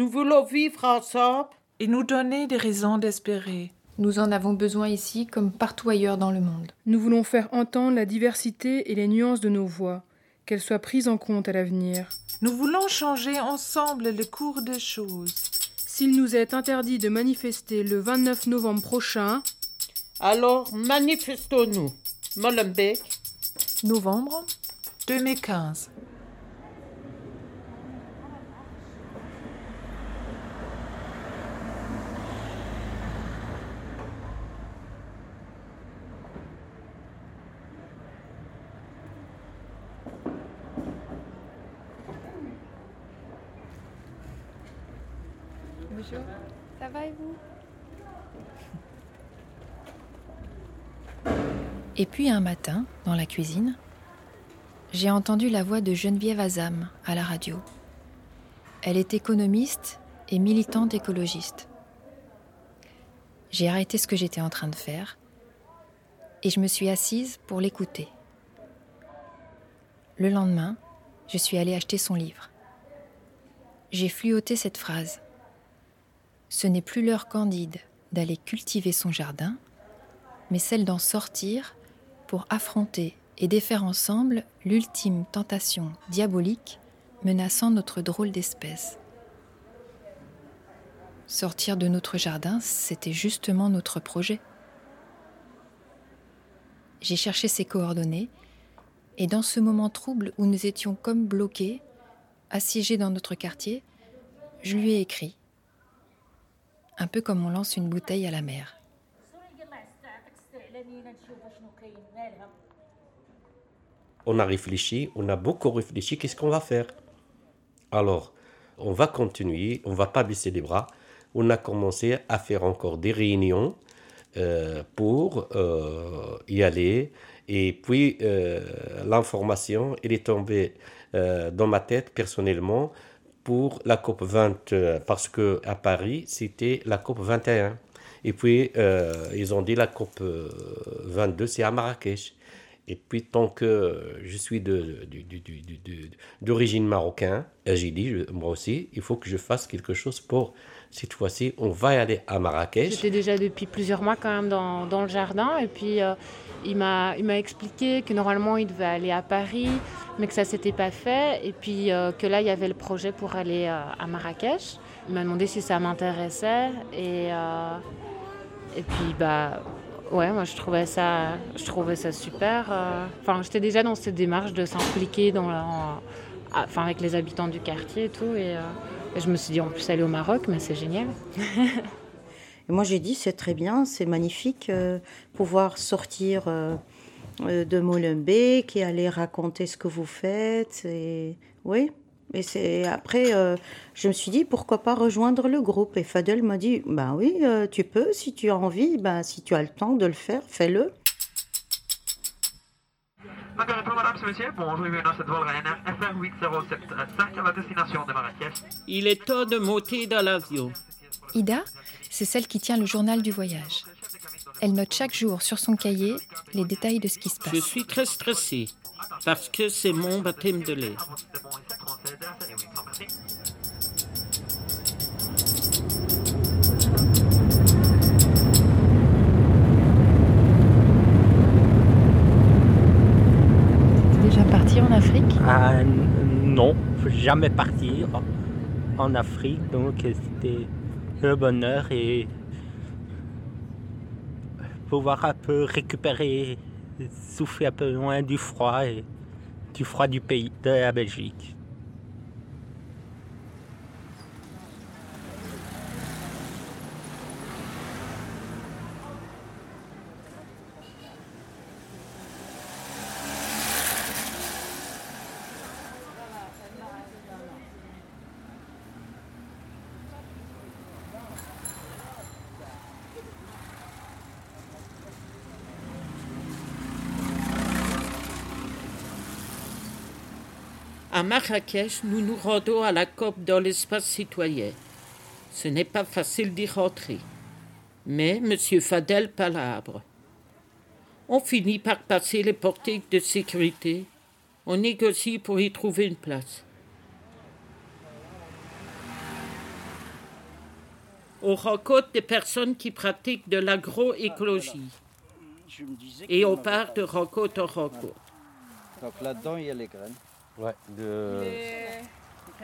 Nous voulons vivre ensemble et nous donner des raisons d'espérer. Nous en avons besoin ici comme partout ailleurs dans le monde. Nous voulons faire entendre la diversité et les nuances de nos voix, qu'elles soient prises en compte à l'avenir. Nous voulons changer ensemble le cours des choses. S'il nous est interdit de manifester le 29 novembre prochain, alors manifestons-nous. Molenbeek. Novembre 2015. Et puis un matin, dans la cuisine, j'ai entendu la voix de Geneviève Azam à la radio. Elle est économiste et militante écologiste. J'ai arrêté ce que j'étais en train de faire et je me suis assise pour l'écouter. Le lendemain, je suis allée acheter son livre. J'ai fluoté cette phrase. Ce n'est plus l'heure candide d'aller cultiver son jardin, mais celle d'en sortir pour affronter et défaire ensemble l'ultime tentation diabolique menaçant notre drôle d'espèce. Sortir de notre jardin, c'était justement notre projet. J'ai cherché ses coordonnées, et dans ce moment trouble où nous étions comme bloqués, assiégés dans notre quartier, je lui ai écrit, un peu comme on lance une bouteille à la mer. On a réfléchi, on a beaucoup réfléchi, qu'est-ce qu'on va faire? Alors, on va continuer, on va pas baisser les bras. On a commencé à faire encore des réunions euh, pour euh, y aller. Et puis, euh, l'information, elle est tombée dans ma tête personnellement pour la COP 20, parce que à Paris, c'était la COP 21. Et puis, ils ont dit la COP 22, c'est à Marrakech. Et puis, tant que je suis d'origine marocaine, j'ai dit, moi aussi, il faut que je fasse quelque chose pour cette fois-ci, on va aller à Marrakech. J'étais déjà depuis plusieurs mois quand même dans, dans le jardin. Et puis, euh, il m'a expliqué que normalement, il devait aller à Paris, mais que ça ne s'était pas fait. Et puis, euh, que là, il y avait le projet pour aller euh, à Marrakech. Il m'a demandé si ça m'intéressait. Et, et puis, bah, ouais, moi, je trouvais ça, je trouvais ça super. Enfin, j'étais déjà dans cette démarche de s'impliquer dans enfin, avec les habitants du quartier et tout. Et, je me suis dit, en plus, aller au Maroc, mais c'est génial. et moi, j'ai dit, c'est très bien, c'est magnifique, euh, pouvoir sortir euh, euh, de Molenbeek qui allait raconter ce que vous faites. Et oui. Et c'est après, euh, je me suis dit pourquoi pas rejoindre le groupe. Et Fadel m'a dit ben oui, euh, tu peux si tu as envie, ben si tu as le temps de le faire, fais-le. Encore une fois, madame, monsieur, bonjour, bienvenue dans cette vol Ryanair FR 8075 à la destination de Marrakech. Il est temps de monter dans l'avion. Ida, c'est celle qui tient le journal du voyage. Elle note chaque jour sur son cahier les détails de ce qui se passe. Je suis très stressée parce que c'est mon baptême de lait. Déjà parti en Afrique? N- non, jamais partir en Afrique, donc c'était le bonheur et pouvoir un peu récupérer, souffler un peu loin du froid et du froid du pays, de la Belgique. À Marrakech, nous nous rendons à la COP dans l'espace citoyen. Ce n'est pas facile d'y rentrer. Mais M. Fadel palabre. On finit par passer les portiques de sécurité. On négocie pour y trouver une place. On rencontre des personnes qui pratiquent de l'agroécologie. Et on part de rencontre en rencontre. Donc là-dedans, il y a les graines. Ouais, de.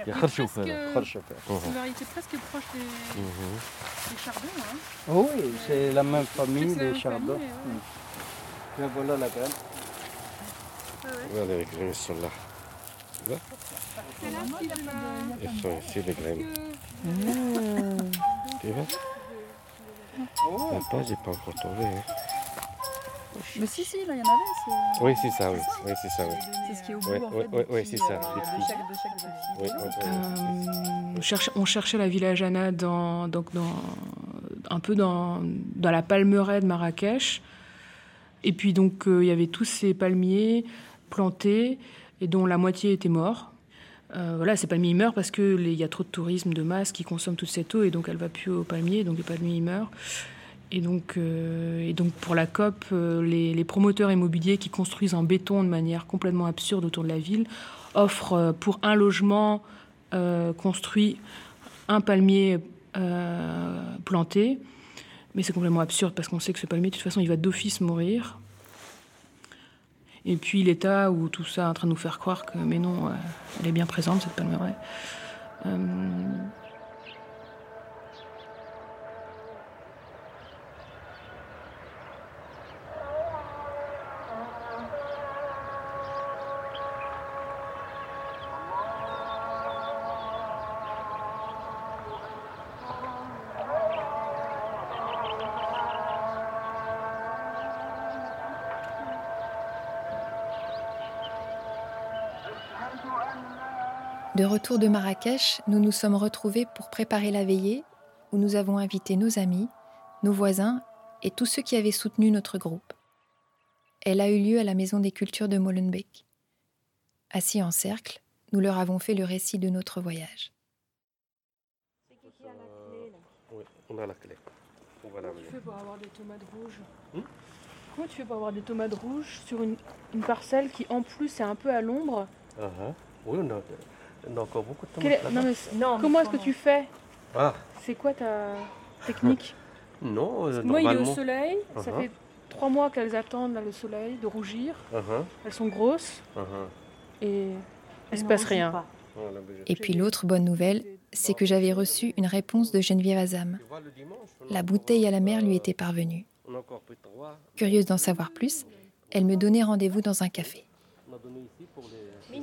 Il y a Kharchouf, alors. Kharchouf. C'est une variété presque proche des, des chardons. Hein. Oh oui, c'est la même famille, même chardons. ouais. Là, voilà la graine. Voilà, les graines sont là. Vois Elles sont ici, les graines. Tu vois La page n'est pas encore tombée. hein. Mais si, si, là, il y en avait. c'est- Oui, c'est ça, oui. Oui, c'est ça, oui. C'est ce qui est au bout, Ouais, en ouais, fait, ouais, des ouais, petits, c'est ça, euh, de chaque- de chaque. Oui, Euh, on, cherchait, on cherchait la village Anna dans, donc dans, un peu dans, dans la palmeraie de Marrakech. Et puis donc euh, il y avait tous ces palmiers plantés et dont la moitié était mort. Euh, voilà, ces palmiers ils meurent parce que les- il y a trop de tourisme de masse qui consomme toute cette eau et donc elle va plus aux palmiers, donc les palmiers ils meurent. Et donc, euh, et donc pour la COP, euh, les, promoteurs immobiliers qui construisent en béton de manière complètement absurde autour de la ville offrent euh, pour un logement construit un palmier planté. Mais c'est complètement absurde parce qu'on sait que ce palmier, de toute façon, il va d'office mourir. Et puis l'État, où tout ça est en train de nous faire croire que, mais non, elle est bien présente, cette palmeraie. Retour de Marrakech, nous nous sommes retrouvés pour préparer la veillée où nous avons invité nos amis, nos voisins et tous ceux qui avaient soutenu notre groupe. Elle a eu lieu à la Maison des Cultures de Molenbeek. Assis en cercle, nous leur avons fait le récit de notre voyage. Oui, on a la clé. On va la Comment tu fais pour avoir des tomates rouges Hmm? Comment tu fais pour avoir des tomates rouges sur une, une parcelle qui en plus est un peu à l'ombre? Ah, ah. Oui, on a, a encore beaucoup de Quelle est- tomates non, mais c'est- Comment est-ce que tu fais Ah, C'est quoi ta technique non, euh, Parce que Moi, il est normalement. au soleil, ça Uh-huh. fait trois mois qu'elles attendent là, le soleil, de rougir. Uh-huh. Elles sont grosses Uh-huh. et il se passe rien. Je- Et puis l'autre bonne nouvelle, c'est que j'avais reçu une réponse de Geneviève Azam. La bouteille à la mer lui était parvenue. Curieuse d'en savoir plus, elle me donnait rendez-vous dans un café.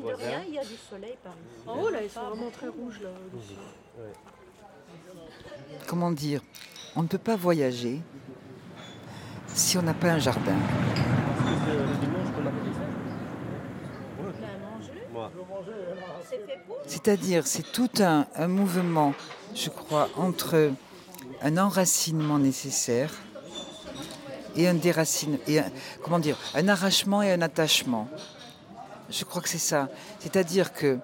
De rien, il y a du soleil par ici. En haut, là, ils sont vraiment très rouges. Là, Comment dire On ne peut pas voyager si on n'a pas un jardin. C'est-à-dire, c'est tout un, mouvement, je crois, entre un enracinement nécessaire et un déracinement, comment dire, un arrachement et un attachement. Je crois que c'est ça. C'est-à-dire que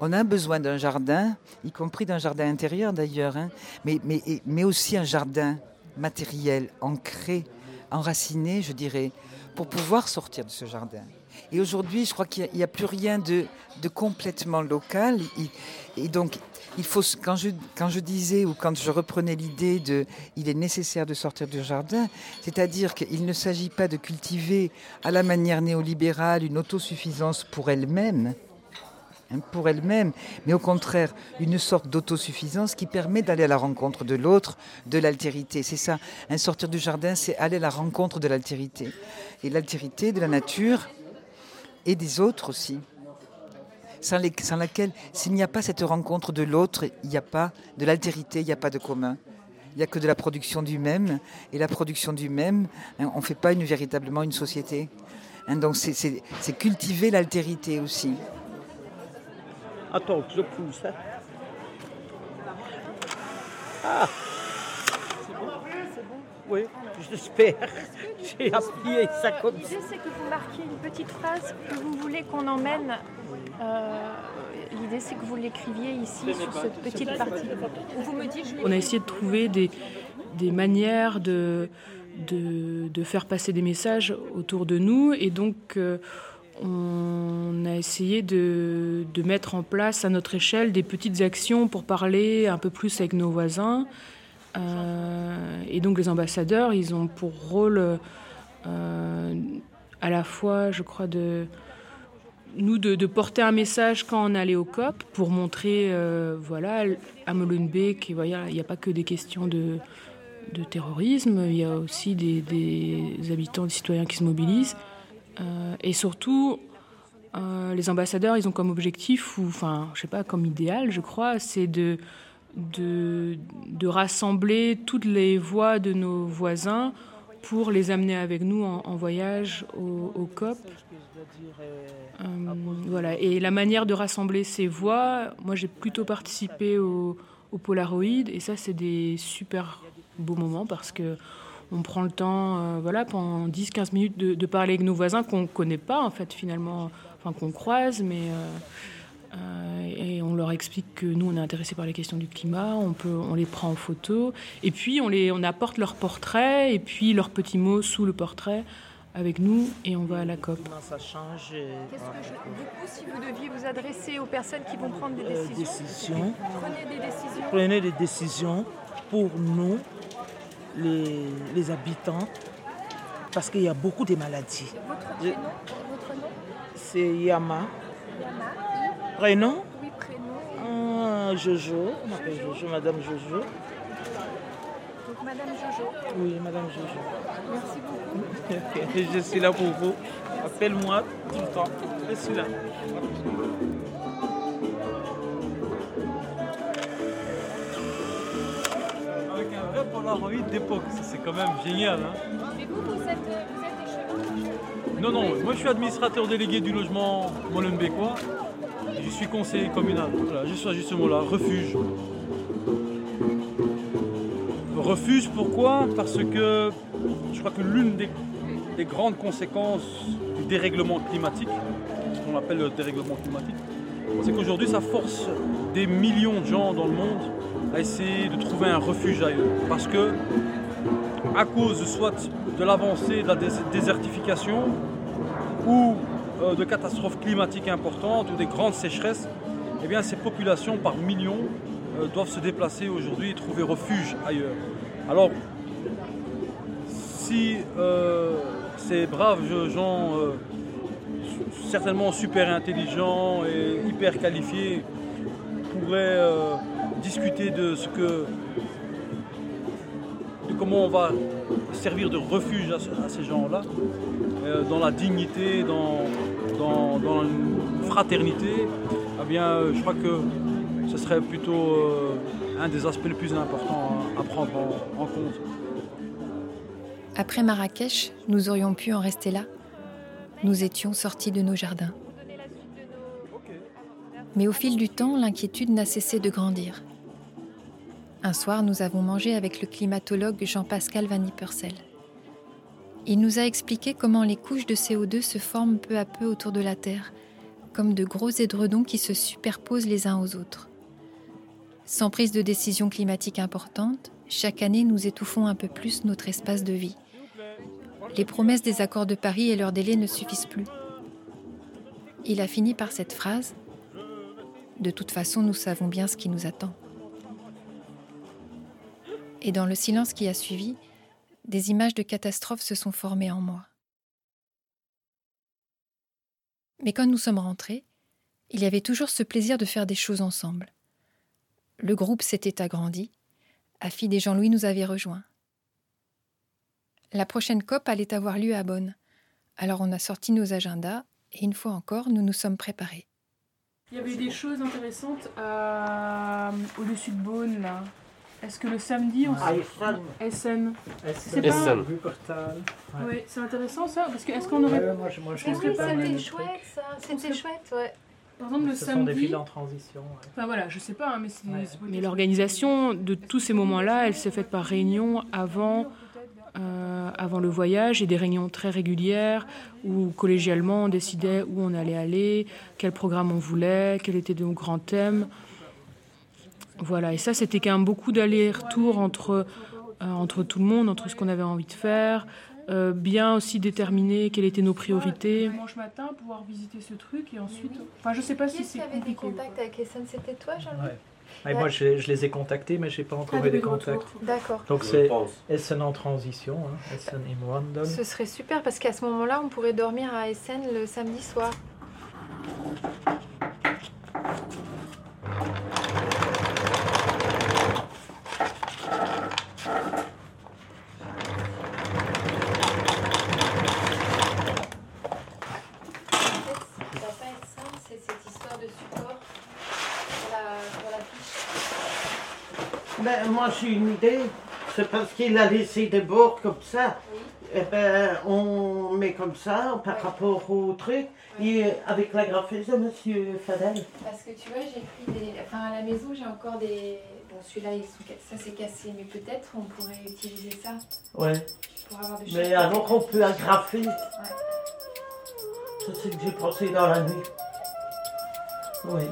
on a besoin d'un jardin, y compris d'un jardin intérieur d'ailleurs, hein, mais, aussi un jardin matériel, ancré, enraciné, je dirais, pour pouvoir sortir de ce jardin. Et aujourd'hui, je crois qu'il n'y a, plus rien de, complètement local. Et donc, il faut, quand je, quand je disais ou quand je reprenais l'idée de il est nécessaire de sortir du jardin, c'est-à-dire qu'il ne s'agit pas de cultiver à la manière néolibérale une autosuffisance pour elle-même, hein, pour elle-même, mais au contraire une sorte d'autosuffisance qui permet d'aller à la rencontre de l'autre, de l'altérité. C'est ça, un sortir du jardin, c'est aller à la rencontre de l'altérité. Et l'altérité de la nature et des autres aussi. Sans, les- sans laquelle, s'il n'y a pas cette rencontre de l'autre, il n'y a pas de l'altérité, il n'y a pas de commun. Il n'y a que de la production du même. Et la production du même, hein, on ne fait pas une, véritablement une société. Hein, donc c'est- c'est c'est cultiver l'altérité aussi. Attends, je pousse. hein. Ah Oui, j'espère. J'ai appuyé ça comme ça. L'idée, c'est que vous marquiez une petite phrase que vous voulez qu'on emmène. Euh, L'idée, c'est que vous l'écriviez ici sur cette petite partie. Ou vous me dites, je On a essayé de trouver des, des manières de, de, de faire passer des messages autour de nous et donc euh, on a essayé de, de mettre en place à notre échelle des petites actions pour parler un peu plus avec nos voisins. Euh, et donc les ambassadeurs, ils ont pour rôle euh, à la fois, je crois, de nous de, porter un message quand on allait au COP pour montrer, euh, voilà, à Molenbeek, il n'y a pas que des questions de, de terrorisme, il y a aussi des, des habitants, des citoyens qui se mobilisent. Euh, et surtout, euh, les ambassadeurs, ils ont comme objectif, ou enfin, je sais pas, comme idéal, je crois, c'est de, de, de rassembler toutes les voix de nos voisins pour les amener avec nous en, voyage au COP. Euh, voilà. Et la manière de rassembler ces voix, moi j'ai plutôt participé au, au Polaroid et ça c'est des super beaux moments parce que on prend le temps, euh, voilà, pendant 10-15 minutes de, de parler avec nos voisins qu'on ne connaît pas en fait finalement, enfin qu'on croise, mais euh, euh, et on leur explique que nous on est intéressés par les questions du climat, on peut, on les prend en photo et puis on les, on apporte leur portrait et puis leurs petits mots sous le portrait avec nous et on va à la COP. Ça change. Qu'est-ce que je... Du coup, si vous deviez vous adresser aux personnes qui vont prendre des Euh, décisions, prenez des décisions. Prenez des décisions pour nous, les, les habitants, parce qu'il y a beaucoup de maladies. Votre prénom, votre nom C'est Yama. Yama. Prénom Oui, prénom. Ah, Jojo. On m'appelle Jojo, Madame Jojo. Donc Madame Jojo. Oui, Madame Jojo. Merci beaucoup. Je suis là pour vous. Appelle-moi tout le temps. Je suis là. Avec un vrai Polaroid d'époque, ça c'est quand même génial. hein. Mais vous, vous êtes, euh, vous êtes échevin Non, non, moi je suis administrateur délégué du logement molenbeekois. Je suis conseiller communal. Voilà, je suis à ce mot-là, refuge. Refuge, pourquoi? Parce que je crois que l'une des, des grandes conséquences du dérèglement climatique, ce qu'on appelle le dérèglement climatique, c'est qu'aujourd'hui ça force des millions de gens dans le monde à essayer de trouver un refuge ailleurs. Parce que, à cause soit de l'avancée de la dés- désertification ou euh, de catastrophes climatiques importantes ou des grandes sécheresses, eh ces populations par millions doivent se déplacer aujourd'hui et trouver refuge ailleurs. Alors, si euh, ces braves gens, euh, certainement super intelligents et hyper qualifiés, pourraient euh, discuter de ce que de comment on va servir de refuge à, ce- à ces gens-là, euh, dans la dignité, dans, dans, dans une fraternité, eh bien, euh, je crois que ce serait plutôt euh, un des aspects les plus importants à, à prendre en- compte. Après Marrakech, nous aurions pu en rester là. Nous étions sortis de nos jardins. Mais au fil du temps, l'inquiétude n'a cessé de grandir. Un soir, nous avons mangé avec le climatologue Jean-Pascal Van Ypersel. Il nous a expliqué comment les couches de CO2 se forment peu à peu autour de la Terre, comme de gros édredons qui se superposent les uns aux autres. Sans prise de décision climatique importante, chaque année nous étouffons un peu plus notre espace de vie. Les promesses des accords de Paris et leurs délais ne suffisent plus. Il a fini par cette phrase De toute façon, nous savons bien ce qui nous attend. Et dans le silence qui a suivi, des images de catastrophes se sont formées en moi. Mais quand nous sommes rentrés, il y avait toujours ce plaisir de faire des choses ensemble. Le groupe s'était agrandi. Afid et Jean-Louis nous avaient rejoints. La prochaine COP allait avoir lieu à Bonn. Alors on a sorti nos agendas et une fois encore, nous nous sommes préparés. Il y avait des choses intéressantes au-dessus de Beaune, là. Est-ce que le samedi, on Ah, Essen. pas- Wuppertal. Ouais. Ouais, c'est intéressant ça, parce que est-ce qu'on aurait. Ouais, moi, je- moi, je les- le chouette ça, c'était chouette, ouais. Par exemple, le Ce samedi. sont des villes en transition. ouais. Enfin voilà, je sais pas, hein, mais c'est. Mais l'organisation de tous ces moments-là, elle s'est faite par réunion avant, euh, avant le voyage et des réunions très régulières où collégialement on décidait où on allait aller, quel programme on voulait, quels étaient nos grands thèmes. Voilà, et ça c'était quand même beaucoup d'allers-retours entre, euh, entre tout le monde, entre ce qu'on avait envie de faire, euh, bien aussi déterminer quelles étaient nos priorités. Dimanche matin, pouvoir visiter ce truc et ensuite. Enfin, je sais pas si Qui c'est avait des contacts avec Essen? C'était toi, Jean-Louis? Ouais. Ah, et moi, je, je les ai contactés, mais je n'ai pas encore Ah, eu des contacts. D'accord. Donc, c'est. Essen en transition, hein, Essen Wandel. Ce serait super parce qu'à ce moment-là, on pourrait dormir à Essen le samedi soir. Ça va pas être simple, c'est cette histoire de support pour la, pour la fiche. Ben, moi j'ai une idée. C'est parce qu'il a laissé des bords comme ça. Eh ben, on met comme ça par rapport au truc. Et avec la graphiste de Monsieur Fadel. Parce que tu vois, j'ai pris des. Enfin, à la maison, j'ai encore des. Bon, celui-là, sont... ça c'est cassé, mais peut-être on pourrait utiliser ça Ouais. pour avoir de Mais alors on peut agrafer. Ouais. C'est ce que j'ai pensé dans la nuit. Oui.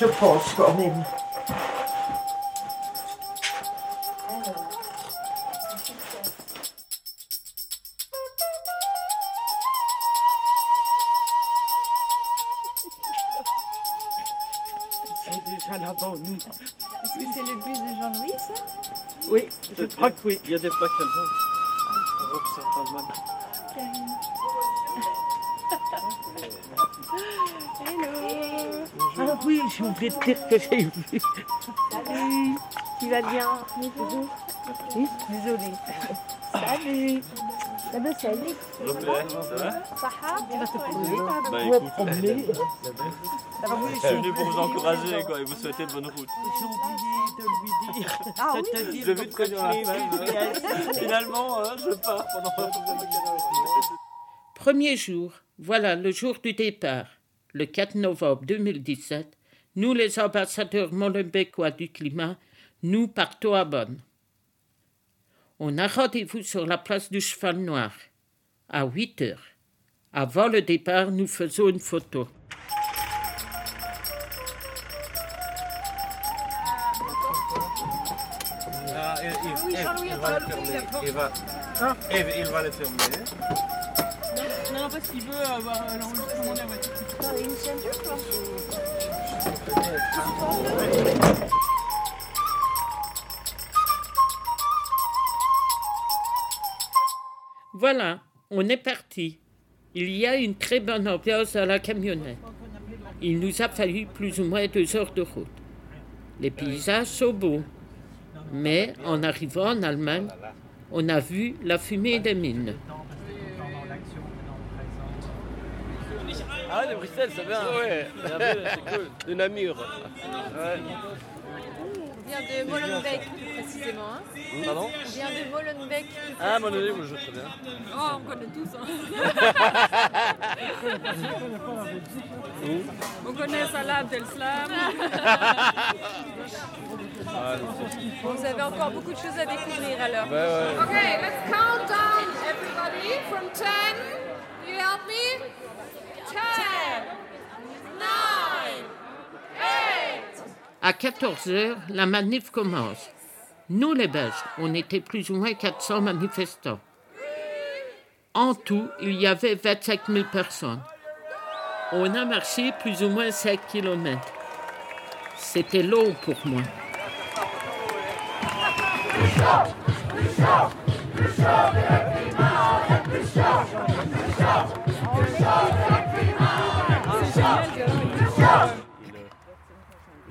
Je pense quand même. C'est déjà la bonne. Est-ce que c'est le bus de Jean-Louis, ça Oui, Je crois que oui, il y a des plaques Allemagne. Hello Ah oui, j'ai oublié de dire que j'ai vu. Salut Tu vas bien Oui, désolée. Salut Ça va, salut Ça va Saha Bah. Ah oui, je suis venu pour vous encourager quoi, et vous souhaiter de bonne route. J'ai oublié de lui dire. Ah oui J'ai vu la femme. Finalement, euh, je pars pendant Premier jour, voilà le jour du départ. Le 4 novembre 2017, nous les ambassadeurs molenbeekois du climat, nous partons à Bonn. On a rendez-vous sur la place du Cheval Noir à 8 heures. Avant le départ, nous faisons une photo. Va le Jean-Louis, fermer. la Il va, il, il va le fermer. Non, parce qu'il veut avoir euh, l'enregistrement de la voiture. une ceinture, toi Voilà, on est parti. Il y a une très bonne ambiance dans la camionnette. Il nous a fallu plus ou moins deux heures de route. Les paysages sont beaux. Mais en arrivant en Allemagne, on a vu la fumée des mines. Ah, de Bruxelles, ça va. Ouais. C'est cool. De Namur. Ouais. Vient de Molenbeek, précisément. Hein Pardon On vient de Molenbeek. Ah, mon Dieu, je très bien. Oh, on connaît tous. Hein. On connaît Salah. Ah, c'est- Vous avez encore beaucoup de choses à découvrir alors. Ouais, ouais. Okay, let's count down everybody from 10. You help me? 10, 9, 8. À 14h, la manif commence. Nous, les Belges, on était plus ou moins 400 manifestants. En tout, il y avait 25 000 personnes. On a marché plus ou moins 5 km. C'était long pour moi.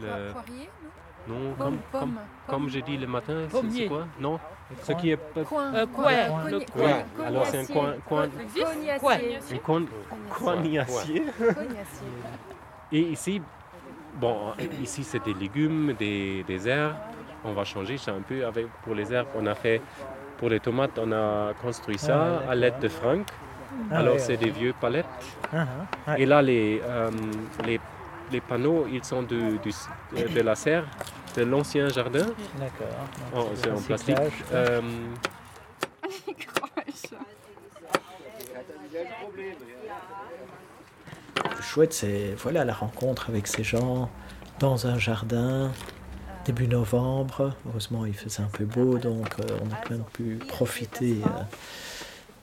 Le- Poirier, Non, Pomme, comme, pomme, comme, comme j'ai dit le matin, c'est- quoi? Non? Ce qui est Coin. Euh, Coin. coin. Coin. Le Coin. coin. Coin. Alors c'est un coin, coin, Cognacier. un coin. Cognacier. Et ici, bon, ici c'est des légumes, des, des herbes. On va changer ça un peu avec pour les herbes. On a fait pour les tomates, on a construit ça Ah, à l'aide de Franck. Ah, Alors c'est des vieux palettes. Ah. Et là les, euh, les les panneaux, ils sont de, du- de la serre, de l'ancien jardin. D'accord. Oh, c'est en plastique. Euh, chouette, c'est voilà, la rencontre avec ces gens dans un jardin, début novembre. Heureusement, il faisait un peu beau, donc euh, on a quand même pu profiter euh,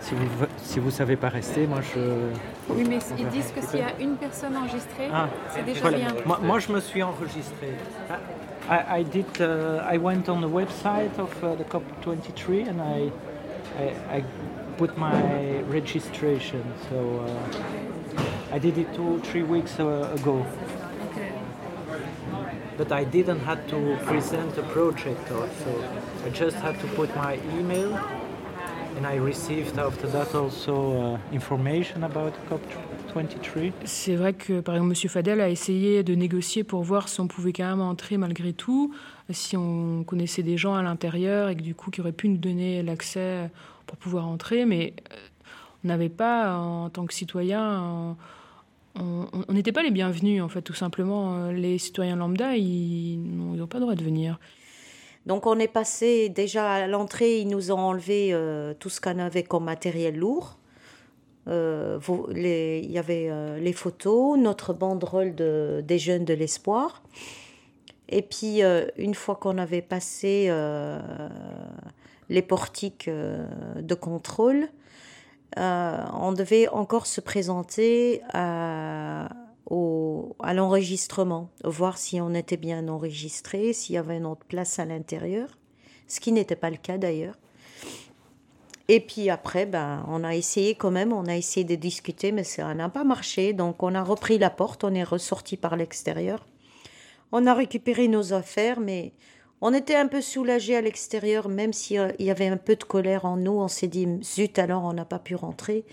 Si vous si vous savez pas rester, moi je. Oui, mais ils disent que s'il y a une personne enregistrée, Ah, c'est déjà voilà. bien. Moi, moi, je me suis enregistré. I, I did. Uh, I went on the website of uh, the COP23 and I, I, I put my registration. So uh, I did it two, three weeks uh, ago. But I didn't have to present a project or so. I just had to put my email, C'est vrai que, par exemple, M. Fadel a essayé de négocier pour voir si on pouvait quand même entrer malgré tout, si on connaissait des gens à l'intérieur et que du coup, qui auraient pu nous donner l'accès pour pouvoir entrer, mais euh, on n'avait pas, en tant que citoyen, on on n'était pas les bienvenus, en fait, tout simplement. Les citoyens lambda, ils n'ont pas le droit de venir. Donc on est passé déjà à l'entrée, ils nous ont enlevé euh, tout ce qu'on avait comme matériel lourd. Euh, Il y avait euh, les photos, notre banderole de, des jeunes de l'espoir. Et puis une fois qu'on avait passé les portiques de contrôle, on devait encore se présenter à, à l'enregistrement, voir si on était bien enregistré, s'il y avait une autre place à l'intérieur, ce qui n'était pas le cas d'ailleurs. Et puis après, ben, on a essayé quand même, on a essayé de discuter, mais ça n'a pas marché. Donc on a repris la porte, on est ressorti par l'extérieur. On a récupéré nos affaires, mais on était un peu soulagés à l'extérieur, même s'il y avait un peu de colère en nous. On s'est dit, zut, alors on n'a pas pu rentrer.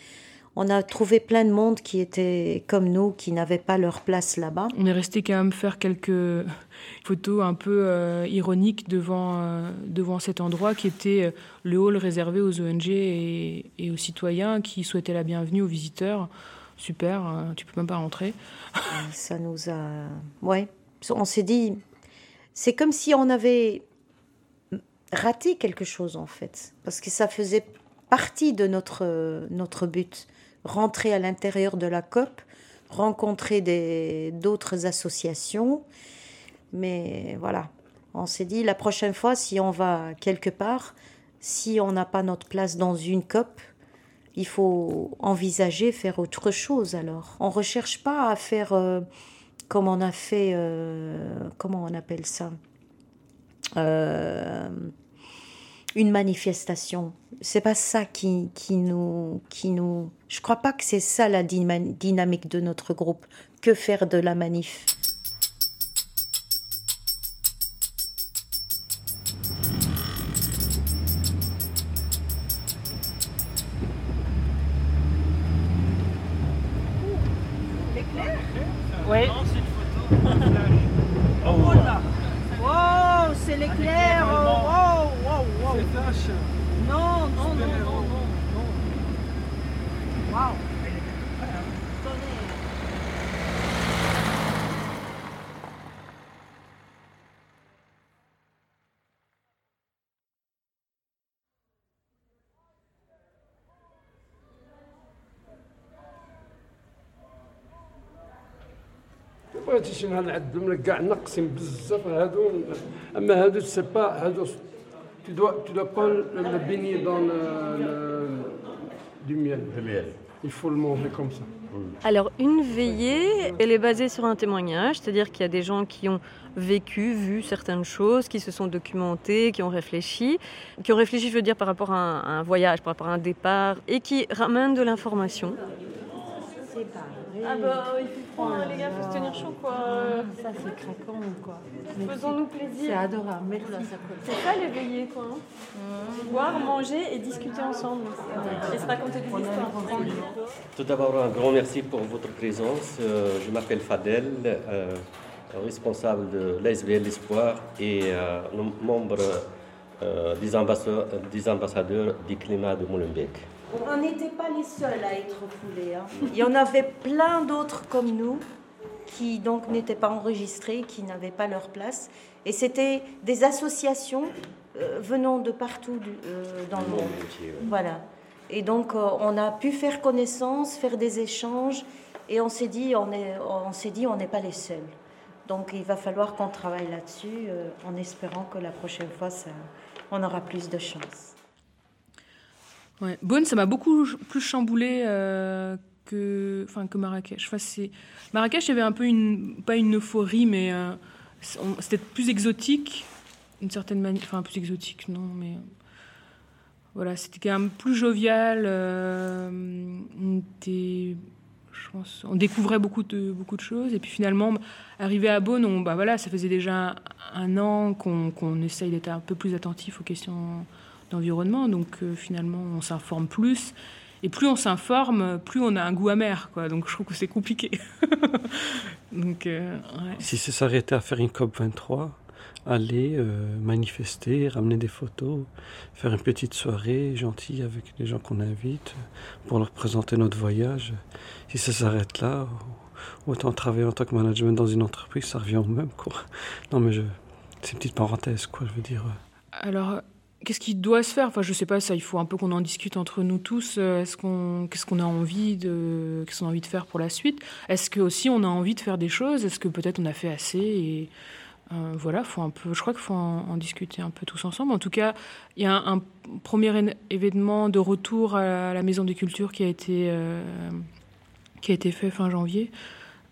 On a trouvé plein de monde qui était comme nous, qui n'avaient pas leur place là-bas. On est resté quand même faire quelques photos un peu euh, ironiques devant, euh, devant cet endroit qui était euh, le hall réservé aux ONG et, et aux citoyens qui souhaitaient la bienvenue aux visiteurs. Super, euh, tu peux même pas rentrer. Ça nous a. Ouais. On s'est dit. C'est comme si on avait raté quelque chose, en fait. Parce que ça faisait partie de notre, notre but. Rentrer à l'intérieur de la COP, rencontrer d'autres associations. Mais voilà. On s'est dit, la prochaine fois, si on va quelque part, si on n'a pas notre place dans une COP, il faut envisager faire autre chose alors. On recherche pas à faire euh, comme on a fait, euh, comment on appelle ça Euh, une manifestation. C'est pas ça qui, qui nous, qui nous. Je crois pas que c'est ça la dynamique de notre groupe. Que faire de la manif? بغيتي شي نهار نعدهم لك كاع ناقصين بزاف هادو اما هادو سي با هادو tu dois tu dois pas le, le baigner dans le, le- du miel. Il faut le manger comme ça. Alors, une veillée, elle est basée sur un témoignage, c'est-à-dire qu'il y a des gens qui ont vécu, vu certaines choses, qui se sont documentés, qui ont réfléchi, qui ont réfléchi, je veux dire, par rapport à un, à un voyage, par rapport à un départ, et qui ramènent de l'information. Ah bah, il fait froid, hein, les gars, faut se tenir chaud, quoi. Ça, c'est craquant, quoi. Faisons-nous plaisir. C'est adorable, merci. C'est ça veillées, quoi. hein. Boire, manger et discuter ensemble. Et se raconter des histoires. Tout d'abord, un grand merci pour votre présence. Euh, je m'appelle Fadel, euh, responsable de l'ASBL L'Espoir et euh, membre euh, des, ambassa- des ambassadeurs du climat de Molenbeek. On n'était pas les seuls à être foulés. hein. Il y en avait plein d'autres comme nous qui donc n'étaient pas enregistrés, qui n'avaient pas leur place. Et c'était des associations euh, venant de partout du- euh, dans le monde. Voilà. Et donc euh, on a pu faire connaissance, faire des échanges, et on s'est dit on est, on s'est dit on n'est pas les seuls. Donc il va falloir qu'on travaille là-dessus, en espérant que la prochaine fois ça, on aura plus de chance. Ouais. Bonn, ça m'a beaucoup plus chamboulé euh, que, enfin, que Marrakech. Enfin. Marrakech, il y avait un peu une, pas une euphorie, mais euh, c'était plus exotique, d'une certaine manière. Enfin, plus exotique, non, mais voilà, c'était quand même plus jovial. euh, on on découvrait beaucoup de, beaucoup de choses. Et puis finalement, arrivé à Bonn, on, bah voilà, ça faisait déjà un, an qu'on, qu'on essaye d'être un peu plus attentif aux questions d'environnement. Donc euh, finalement, on s'informe plus. Et plus on s'informe, plus on a un goût amer. Quoi. Donc je trouve que c'est compliqué. Donc, euh, ouais. Si c'est s'arrêter à faire une COP 23, aller euh, manifester, ramener des photos, faire une petite soirée gentille avec les gens qu'on invite pour leur présenter notre voyage, si ça s'arrête là, autant travailler en tant que management dans une entreprise, ça revient au même. Quoi. Non mais je... c'est une petite parenthèse, quoi, je veux dire. Alors, qu'est-ce qui doit se faire? Enfin, je sais pas, ça, il faut un peu qu'on en discute entre nous tous. Euh, Est-ce qu'on, qu'est-ce qu'on a envie de, qu'est-ce qu'on a envie de faire pour la suite? Est-ce que aussi on a envie de faire des choses? Est-ce que peut-être on a fait assez? Et euh, voilà, faut un peu. Je crois qu'il faut en, discuter un peu tous ensemble. En tout cas, il y a un, premier événement de retour à la Maison des Cultures qui a été euh, qui a été fait fin janvier.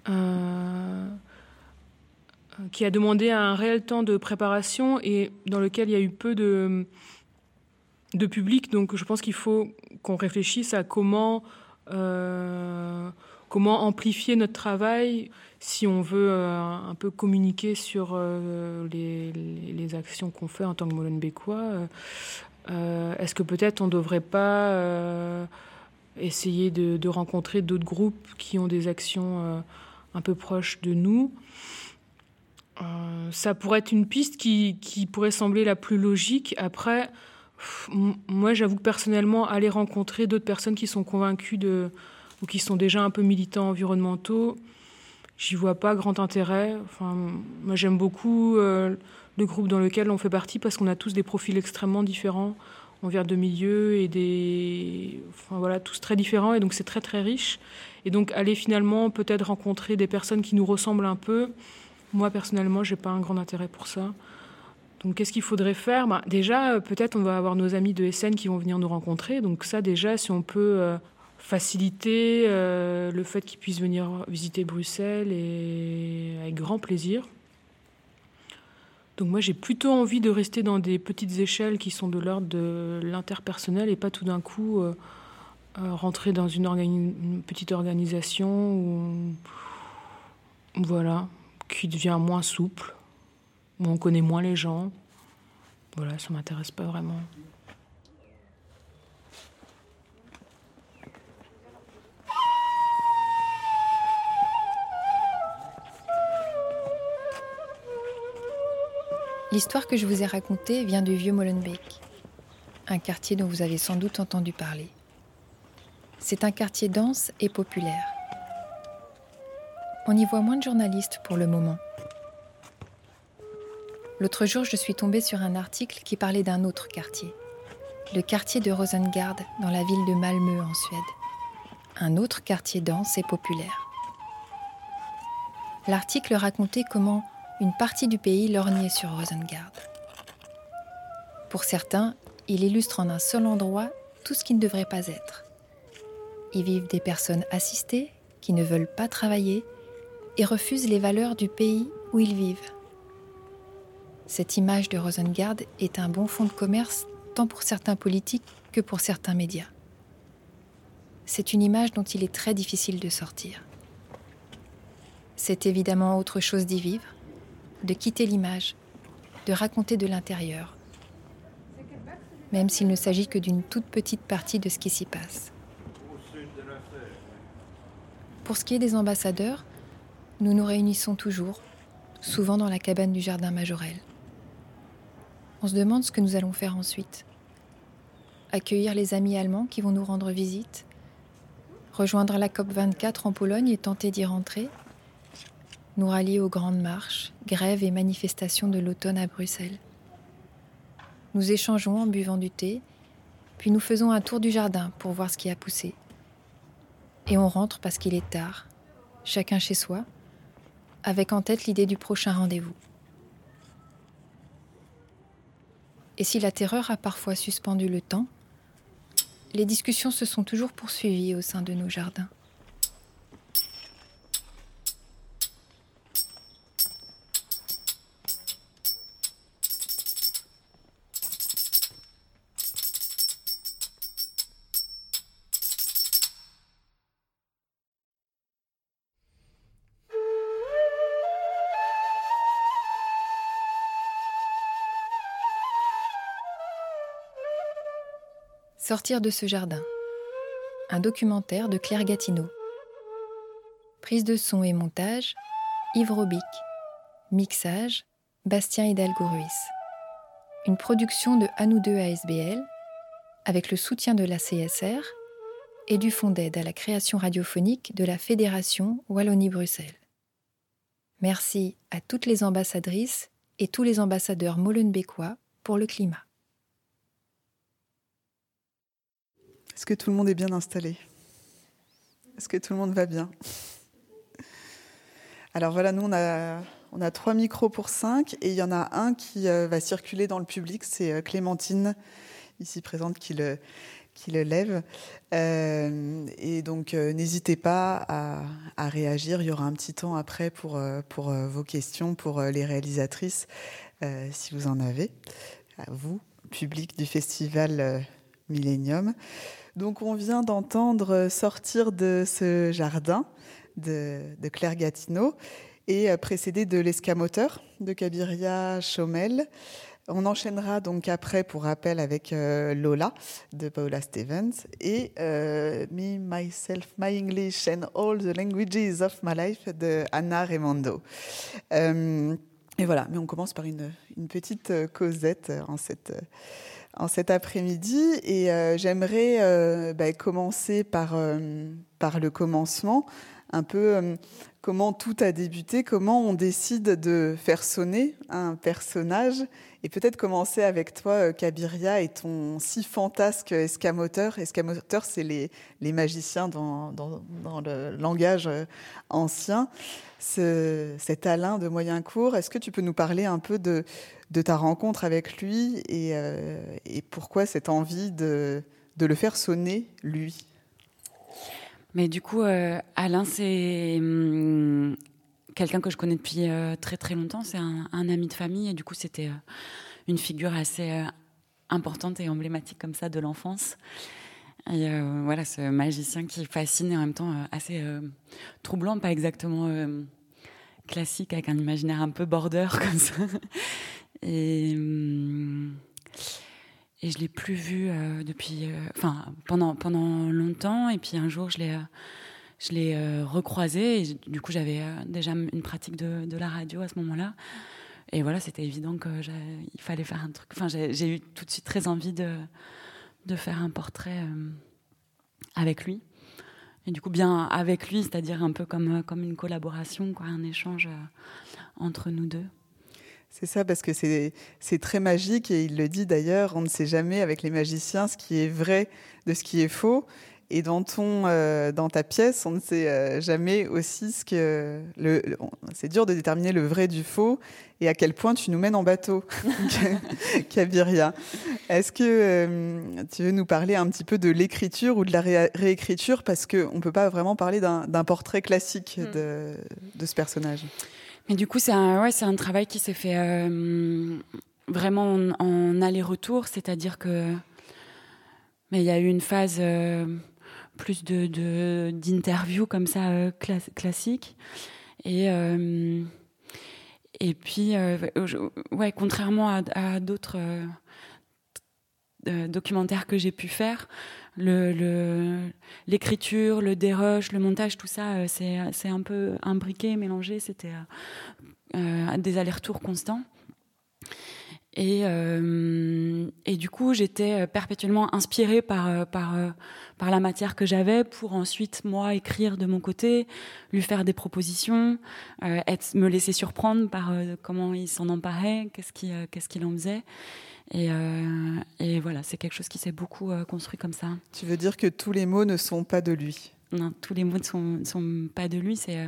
Euh, qui a demandé un réel temps de préparation et dans lequel il y a eu peu de, de public. Donc je pense qu'il faut qu'on réfléchisse à comment, euh, comment amplifier notre travail si on veut euh, un peu communiquer sur euh, les, les- actions qu'on fait en tant que Molenbeekois. Est-ce que peut-être on ne devrait pas essayer de, rencontrer d'autres groupes qui ont des actions un peu proches de nous? Euh, ça pourrait être une piste qui, pourrait sembler la plus logique. Après, moi, j'avoue que personnellement, aller rencontrer d'autres personnes qui sont convaincues ou qui sont déjà un peu militants environnementaux, j'y vois pas grand intérêt. Enfin, moi, j'aime beaucoup euh, le groupe dans lequel on fait partie parce qu'on a tous des profils extrêmement différents. On vient de milieux et des. Enfin, voilà, tous très différents et donc c'est très très riche. Et donc, aller finalement peut-être rencontrer des personnes qui nous ressemblent un peu. Moi, personnellement, j'ai pas un grand intérêt pour ça. Donc, qu'est-ce qu'il faudrait faire? Bah, Déjà, euh, peut-être on va avoir nos amis de SN qui vont venir nous rencontrer. Donc, ça, déjà, si on peut euh, faciliter euh, le fait qu'ils puissent venir visiter Bruxelles, avec grand plaisir. Donc moi j'ai plutôt envie de rester dans des petites échelles qui sont de l'ordre de l'interpersonnel et pas tout d'un coup rentrer dans une, une, petite organisation où, voilà, qui devient moins souple, où on connaît moins les gens. Voilà, ça m'intéresse pas vraiment. L'histoire que je vous ai racontée vient du vieux Molenbeek, un quartier dont vous avez sans doute entendu parler. C'est un quartier dense et populaire. On y voit moins de journalistes pour le moment. L'autre jour, je suis tombée sur un article qui parlait d'un autre quartier, le quartier de Rosengard dans la ville de Malmö en Suède. Un autre quartier dense et populaire. L'article racontait comment une partie du pays lorgnait sur Rosengard. Pour certains, il illustre en un seul endroit tout ce qui ne devrait pas être. Y vivent des personnes assistées qui ne veulent pas travailler et refusent les valeurs du pays où ils vivent. Cette image de Rosengard est un bon fonds de commerce tant pour certains politiques que pour certains médias. C'est une image dont il est très difficile de sortir. C'est évidemment autre chose d'y vivre, de quitter l'image, de raconter de l'intérieur, même s'il ne s'agit que d'une toute petite partie de ce qui s'y passe. Pour ce qui est des ambassadeurs, nous nous réunissons toujours, souvent dans la cabane du jardin majorel. On se demande ce que nous allons faire ensuite. Accueillir les amis allemands qui vont nous rendre visite, rejoindre la COP 24 en Pologne et tenter d'y rentrer, nous rallier aux grandes marches, grèves et manifestations de l'automne à Bruxelles. Nous échangeons en buvant du thé, puis nous faisons un tour du jardin pour voir ce qui a poussé. Et on rentre parce qu'il est tard, chacun chez soi, avec en tête l'idée du prochain rendez-vous. Et si la terreur a parfois suspendu le temps, les discussions se sont toujours poursuivies au sein de nos jardins. Sortir de ce jardin. Un documentaire de Claire Gatineau. Prise de son et montage, Yves Robic. Mixage, Bastien Hidalgo Ruiz. Une production de Anou 2 ASBL, avec le soutien de la CSR et du Fonds d'aide à la création radiophonique de la Fédération Wallonie-Bruxelles. Merci à toutes les ambassadrices et tous les ambassadeurs molenbeekois pour le climat. Est-ce que tout le monde est bien installé? Est-ce que tout le monde va bien? Alors voilà, nous on a, on a trois micros pour cinq et il y en a un qui euh, va circuler dans le public, c'est euh, Clémentine, ici présente, qui le, qui le lève. Euh, et donc n'hésitez pas à, à, réagir, il y aura un petit temps après pour, pour vos questions, pour les réalisatrices, si vous en avez, à vous, public du festival Millennium. Donc on vient d'entendre sortir de ce jardin de, Claire Gatineau et euh, précédé de l'escamoteur de Kabiria Chomel. On enchaînera donc après, pour rappel, avec euh, Lola de Paula Stevens et euh, Me, Myself, My English and All the Languages of My Life de Anna Raimondo. et voilà, mais on commence par une, une petite causette en cette en cet après-midi et euh, j'aimerais euh, bah, commencer par, euh, par le commencement, un peu comment tout a débuté, comment on décide de faire sonner un personnage et peut-être commencer avec toi, Kabiria, et ton si fantasque escamoteur. Escamoteur, c'est les, magiciens dans, le langage ancien. Ce, cet Alain de Moyencourt, est-ce que tu peux nous parler un peu de, ta rencontre avec lui et, euh, pourquoi cette envie de, le faire sonner, lui? Mais du coup, euh, Alain, c'est. Quelqu'un que je connais depuis euh, très très longtemps. C'est un, ami de famille et du coup c'était euh, une figure assez euh, importante et emblématique comme ça de l'enfance. Et voilà, ce magicien qui fascine et en même temps assez troublant, pas exactement classique, avec un imaginaire un peu border comme ça. Et, hum, et je l'ai plus vu depuis, enfin pendant pendant longtemps. Et puis un jour, je l'ai je l'ai euh, recroisé. Et du coup, j'avais euh, déjà une pratique de, la radio à ce moment-là. Et voilà, c'était évident que j'ai- il fallait faire un truc. Enfin, j'ai eu tout de suite très envie de faire un portrait euh, avec lui. Et du coup, bien avec lui, c'est-à-dire un peu comme, euh, comme une collaboration, quoi, un échange entre nous deux. C'est ça, parce que c'est très magique et il le dit d'ailleurs, on ne sait jamais avec les magiciens ce qui est vrai de ce qui est faux. Et dans, ton, euh, dans ta pièce, on ne sait euh, jamais aussi ce que. Le, c'est dur de déterminer le vrai du faux et à quel point tu nous mènes en bateau, Kabiria. Est-ce que euh, tu veux nous parler un petit peu de l'écriture ou de la ré- réécriture? Parce qu'on ne peut pas vraiment parler d'un d'un portrait classique de, de ce personnage. Mais du coup, c'est un, ouais, c'est un travail qui s'est fait vraiment en, en aller-retour, c'est-à-dire que mais il y a eu une phase euh, plus de, de d'interview comme ça euh, cla- classique et euh, puis euh, contrairement à, d'autres documentaires que j'ai pu faire le le- l'écriture le dérush le montage tout ça c'est un peu imbriqué mélangé. C'était des allers-retours constants. Et, du coup, j'étais perpétuellement inspirée par, par la matière que j'avais pour ensuite, moi, écrire de mon côté, lui faire des propositions, euh, être, me laisser surprendre par euh, comment il s'en emparait, qu'est-ce qu'il euh, qu'est-ce qu'il en faisait. Et, et voilà, c'est quelque chose qui s'est beaucoup construit comme ça. Tu veux dire que tous les mots ne sont pas de lui? Non, tous les mots ne sont, sont pas de lui. C'est,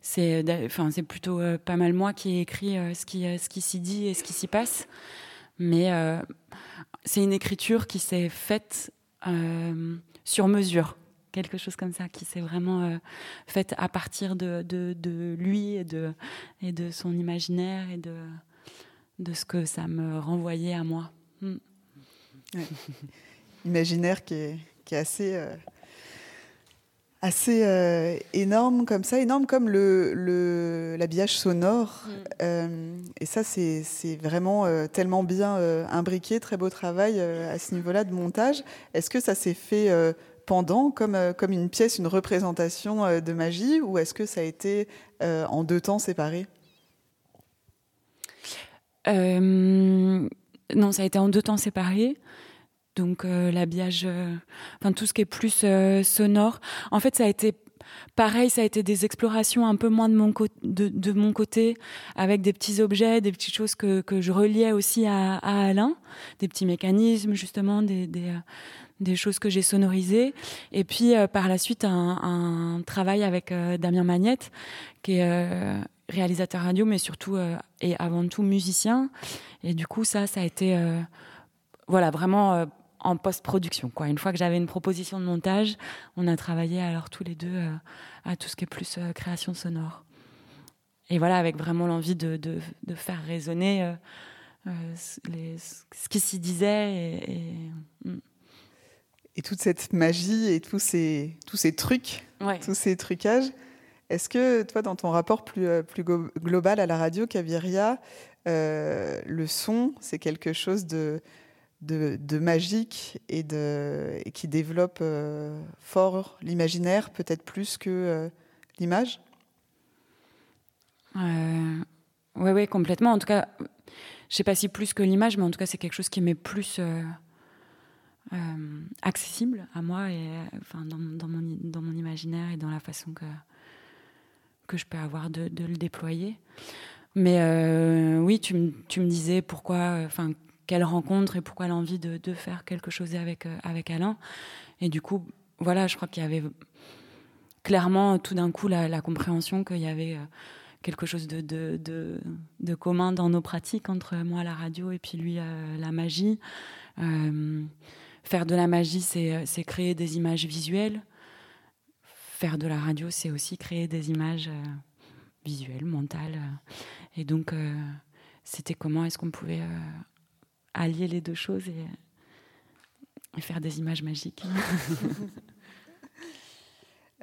c'est, d'a- enfin, c'est plutôt euh, pas mal moi qui ai écrit euh, ce qui, euh, ce qui s'y dit et ce qui s'y passe. Mais c'est une écriture qui s'est faite euh, sur mesure, quelque chose comme ça, qui s'est vraiment euh, faite à partir de, lui et de, son imaginaire et de, ce que ça me renvoyait à moi. Mm. Ouais. Imaginaire qui est, qui est assez, euh, assez euh, énorme comme ça, énorme comme le, l'habillage sonore. Euh, et ça, c'est, c'est vraiment euh, tellement bien imbriqué, très beau travail à ce niveau-là de montage. Est-ce que ça s'est fait pendant, comme, comme une pièce, une représentation de magie, ou est-ce que ça a été en deux temps séparés? Non, ça a été en deux temps séparés. Donc euh, l'habillage, euh, enfin tout ce qui est plus euh, sonore. En fait, ça a été pareil, ça a été des explorations un peu moins de mon, de, de mon côté, avec des petits objets, des petites choses que, que je reliais aussi à, Alain, des petits mécanismes justement, des, des, choses que j'ai sonorisées. Et puis par la suite, un, travail avec Damien Magnette, qui est réalisateur radio, mais surtout et avant tout musicien. Et du coup, ça, ça a été voilà vraiment en post-production. Quoi. Une fois que j'avais une proposition de montage, on a travaillé alors tous les deux euh, à tout ce qui est plus euh, création sonore. Et voilà, avec vraiment l'envie de, de, de faire résonner euh, les- ce qui s'y disait. Et, et, mm. et toute cette magie et tous ces, tous ces trucs, tous ces trucages. Est-ce que toi, dans ton rapport plus, plus global à la radio, Kaviria, euh, le son, c'est quelque chose de, de, magique et, de, qui développe euh, fort l'imaginaire, peut-être plus que euh, l'image? Euh, ouais, complètement. En tout cas, je sais pas si plus que l'image, mais en tout cas, c'est quelque chose qui m'est plus euh, accessible à moi et enfin dans, mon- dans mon imaginaire et dans la façon que que je peux avoir de, le déployer. Mais oui, tu me disais pourquoi, enfin quelle rencontre et pourquoi l'envie de, de faire quelque chose avec euh, avec Alain. Et du coup, voilà, je crois qu'il y avait clairement tout d'un coup la, compréhension qu'il y avait euh, quelque chose de, de, de, commun dans nos pratiques entre moi la radio et puis lui euh, la magie. Faire de la magie, c'est créer des images visuelles. Faire de la radio, c'est aussi créer des images euh, visuelle, mentale. Et donc, c'était comment est-ce qu'on pouvait allier les deux choses et, faire des images magiques.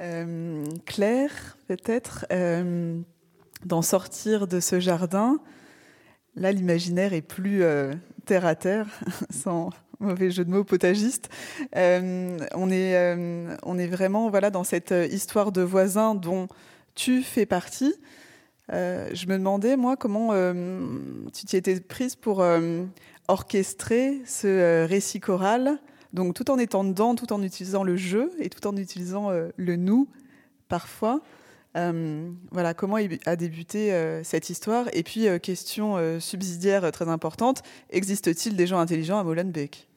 Euh, Claire, peut-être, euh, d'en sortir de ce jardin. Là, l'imaginaire est plus euh, terre à terre, sans mauvais jeu de mots potagiste. on, est, on est vraiment voilà, dans cette histoire de voisins dont tu fais partie. je me demandais, moi, comment tu t'y étais prise pour orchestrer ce récit choral donc tout en étant dedans, tout en utilisant le jeu et tout en utilisant euh, le nous parfois. Euh, voilà comment a débuté euh, cette histoire. Et puis question subsidiaire très importante existe-t-il des gens intelligents à Molenbeek?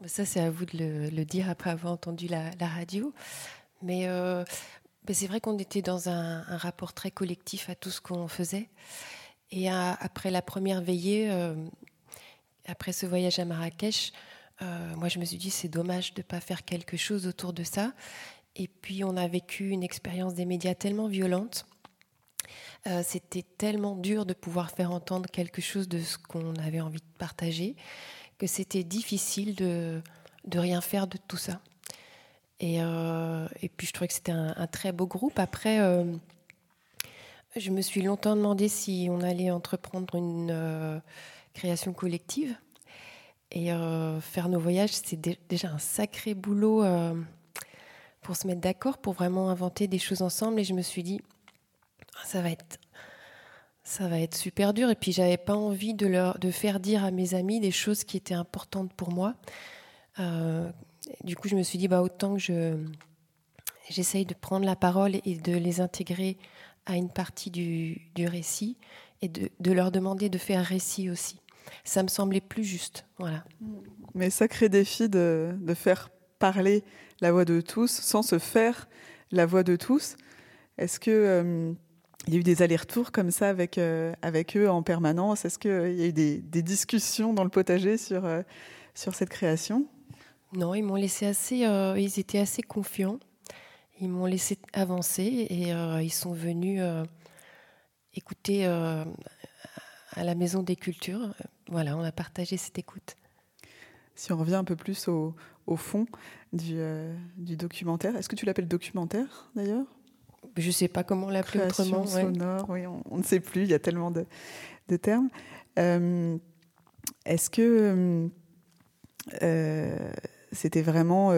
Bah, Ça c'est à vous de le, dire après avoir entendu la, radio. Mais bah, c'est vrai qu'on était dans un, rapport très collectif à tout ce qu'on faisait. Et après la première veillée, après ce voyage à Marrakech, euh, moi, je me suis dit, c'est dommage de ne pas faire quelque chose autour de ça. Et puis, on a vécu une expérience des médias tellement violente. Euh, c'était tellement dur de pouvoir faire entendre quelque chose de ce qu'on avait envie de partager que c'était difficile de, de rien faire de tout ça. Et, euh, et puis je trouvais que c'était un, un, très beau groupe. Après, je me suis longtemps demandé si on allait entreprendre une création collective. Et euh, faire nos voyages, c'est déjà un sacré boulot euh, pour se mettre d'accord, pour vraiment inventer des choses ensemble. Et je me suis dit, ah, ça va être, ça va être super dur. Et puis, j'avais pas envie de, leur, de faire dire à mes amis des choses qui étaient importantes pour moi. Euh, du coup, je me suis dit, bah, autant que je, j'essaye de prendre la parole et de les intégrer à une partie du, du récit et de, de leur demander de faire récit aussi ça me semblait plus juste. Voilà. Mais sacré défi de, de, faire parler la voix de tous sans se faire la voix de tous. Est-ce que euh, il y a eu des allers-retours comme ça avec, euh, avec eux en permanence? Est-ce qu'il y a eu des, des, discussions dans le potager sur, euh, sur cette création? Non, ils m'ont laissé assez. ils étaient assez confiants. Ils m'ont laissé avancer et ils sont venus écouter à la Maison des Cultures. Voilà, on a partagé cette écoute. Si on revient un peu plus au, au fond du, euh, du documentaire, est-ce que tu l'appelles documentaire d'ailleurs? Je ne sais pas comment l'appeler autrement. sonore, oui, on, ne sait plus, il y a tellement de, de termes. Euh, est-ce que euh, c'était vraiment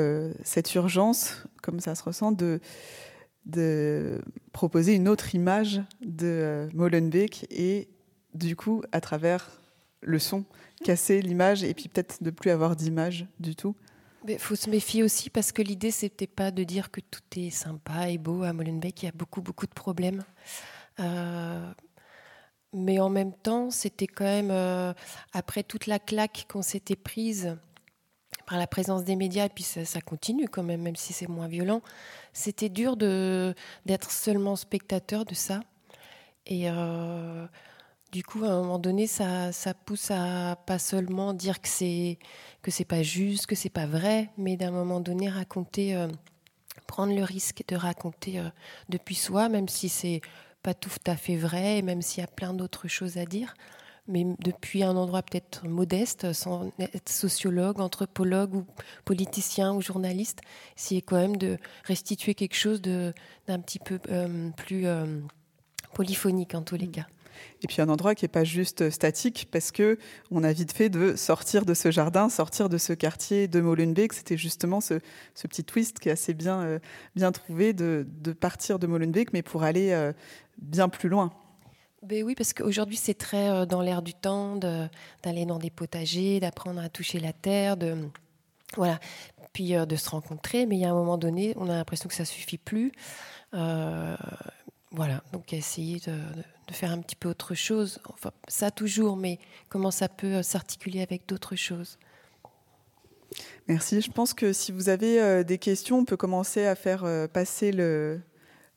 cette urgence, comme ça se ressent, de, de proposer une autre image de Molenbeek et du coup, à travers le son, casser l'image et puis peut-être de plus avoir d'image du tout. Il faut se méfier aussi parce que l'idée, c'était pas de dire que tout est sympa et beau à Molenbeek. Il y a beaucoup, beaucoup de problèmes. Euh, mais en même temps, c'était quand même, euh, après toute la claque qu'on s'était prise par la présence des médias, et puis ça, continue quand même, même si c'est moins violent, c'était dur d'être seulement spectateur de ça. Et euh, du coup, à un moment donné, ça, ça pousse à pas seulement dire que c'est que c'est pas juste, que c'est pas vrai, mais d'un moment donné raconter, euh, prendre le risque de raconter euh, depuis soi, même si c'est pas tout à fait vrai, et même s'il y a plein d'autres choses à dire, mais depuis un endroit peut-être modeste, sans être sociologue, anthropologue ou politicien ou journaliste, c'est quand même de restituer quelque chose d'un petit peu euh, plus polyphonique en tous les cas. Et puis un endroit qui n'est pas juste statique parce que on a vite fait de sortir de ce jardin, sortir de ce quartier de Molenbeek. C'était justement ce, petit twist qui est assez bien, euh, trouvé de, partir de Molenbeek, mais pour aller euh, bien plus loin. Ben oui, parce qu'aujourd'hui, c'est très euh, dans l'air du temps d'aller dans des potagers, d'apprendre à toucher la terre, voilà, puis de se rencontrer. Mais il y a un moment donné, on a l'impression que ça suffit plus. voilà, donc essayer de faire un petit peu autre chose. Enfin, ça toujours, mais comment ça peut euh, s'articuler avec d'autres choses Merci. Je pense que si vous avez euh, des questions, on peut commencer à faire euh, passer le,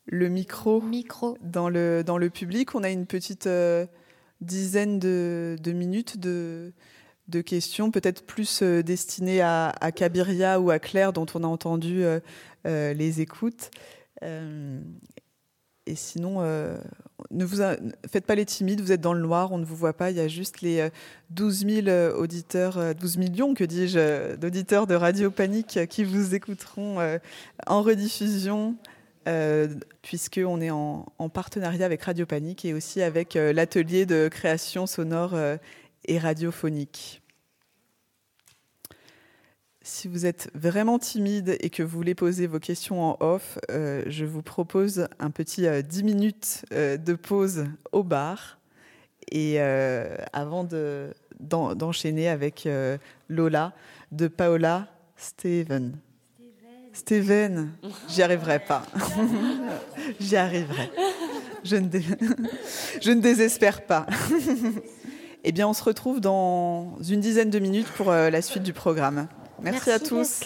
le micro, micro, Dans, le, dans le public. On a une petite dizaine de, de, minutes de, de questions, peut-être plus destinées à, à, Kabiria ou à Claire, dont on a entendu les écoutes. Et sinon, euh, ne vous faites pas les timides, vous êtes dans le noir, on ne vous voit pas. Il y a juste les euh, 12 000 euh, auditeurs, euh, 12 millions, que dis-je, euh, d'auditeurs de Radio Panique euh, qui vous écouteront euh, en rediffusion, euh, puisqu'on est en, en partenariat avec Radio Panique et aussi avec euh, l'atelier de création sonore euh, et radiophonique. Si vous êtes vraiment timide et que vous voulez poser vos questions en off, euh, je vous propose un petit euh, 10 minutes euh, de pause au bar. Et euh, avant de- d'en- d'enchaîner avec Lola de Paola Steven. Steven, j'y arriverai pas. j'y arriverai. Je ne, je ne désespère pas. eh bien, on se retrouve dans une dizaine de minutes pour la suite du programme. Merci, Merci, à tous.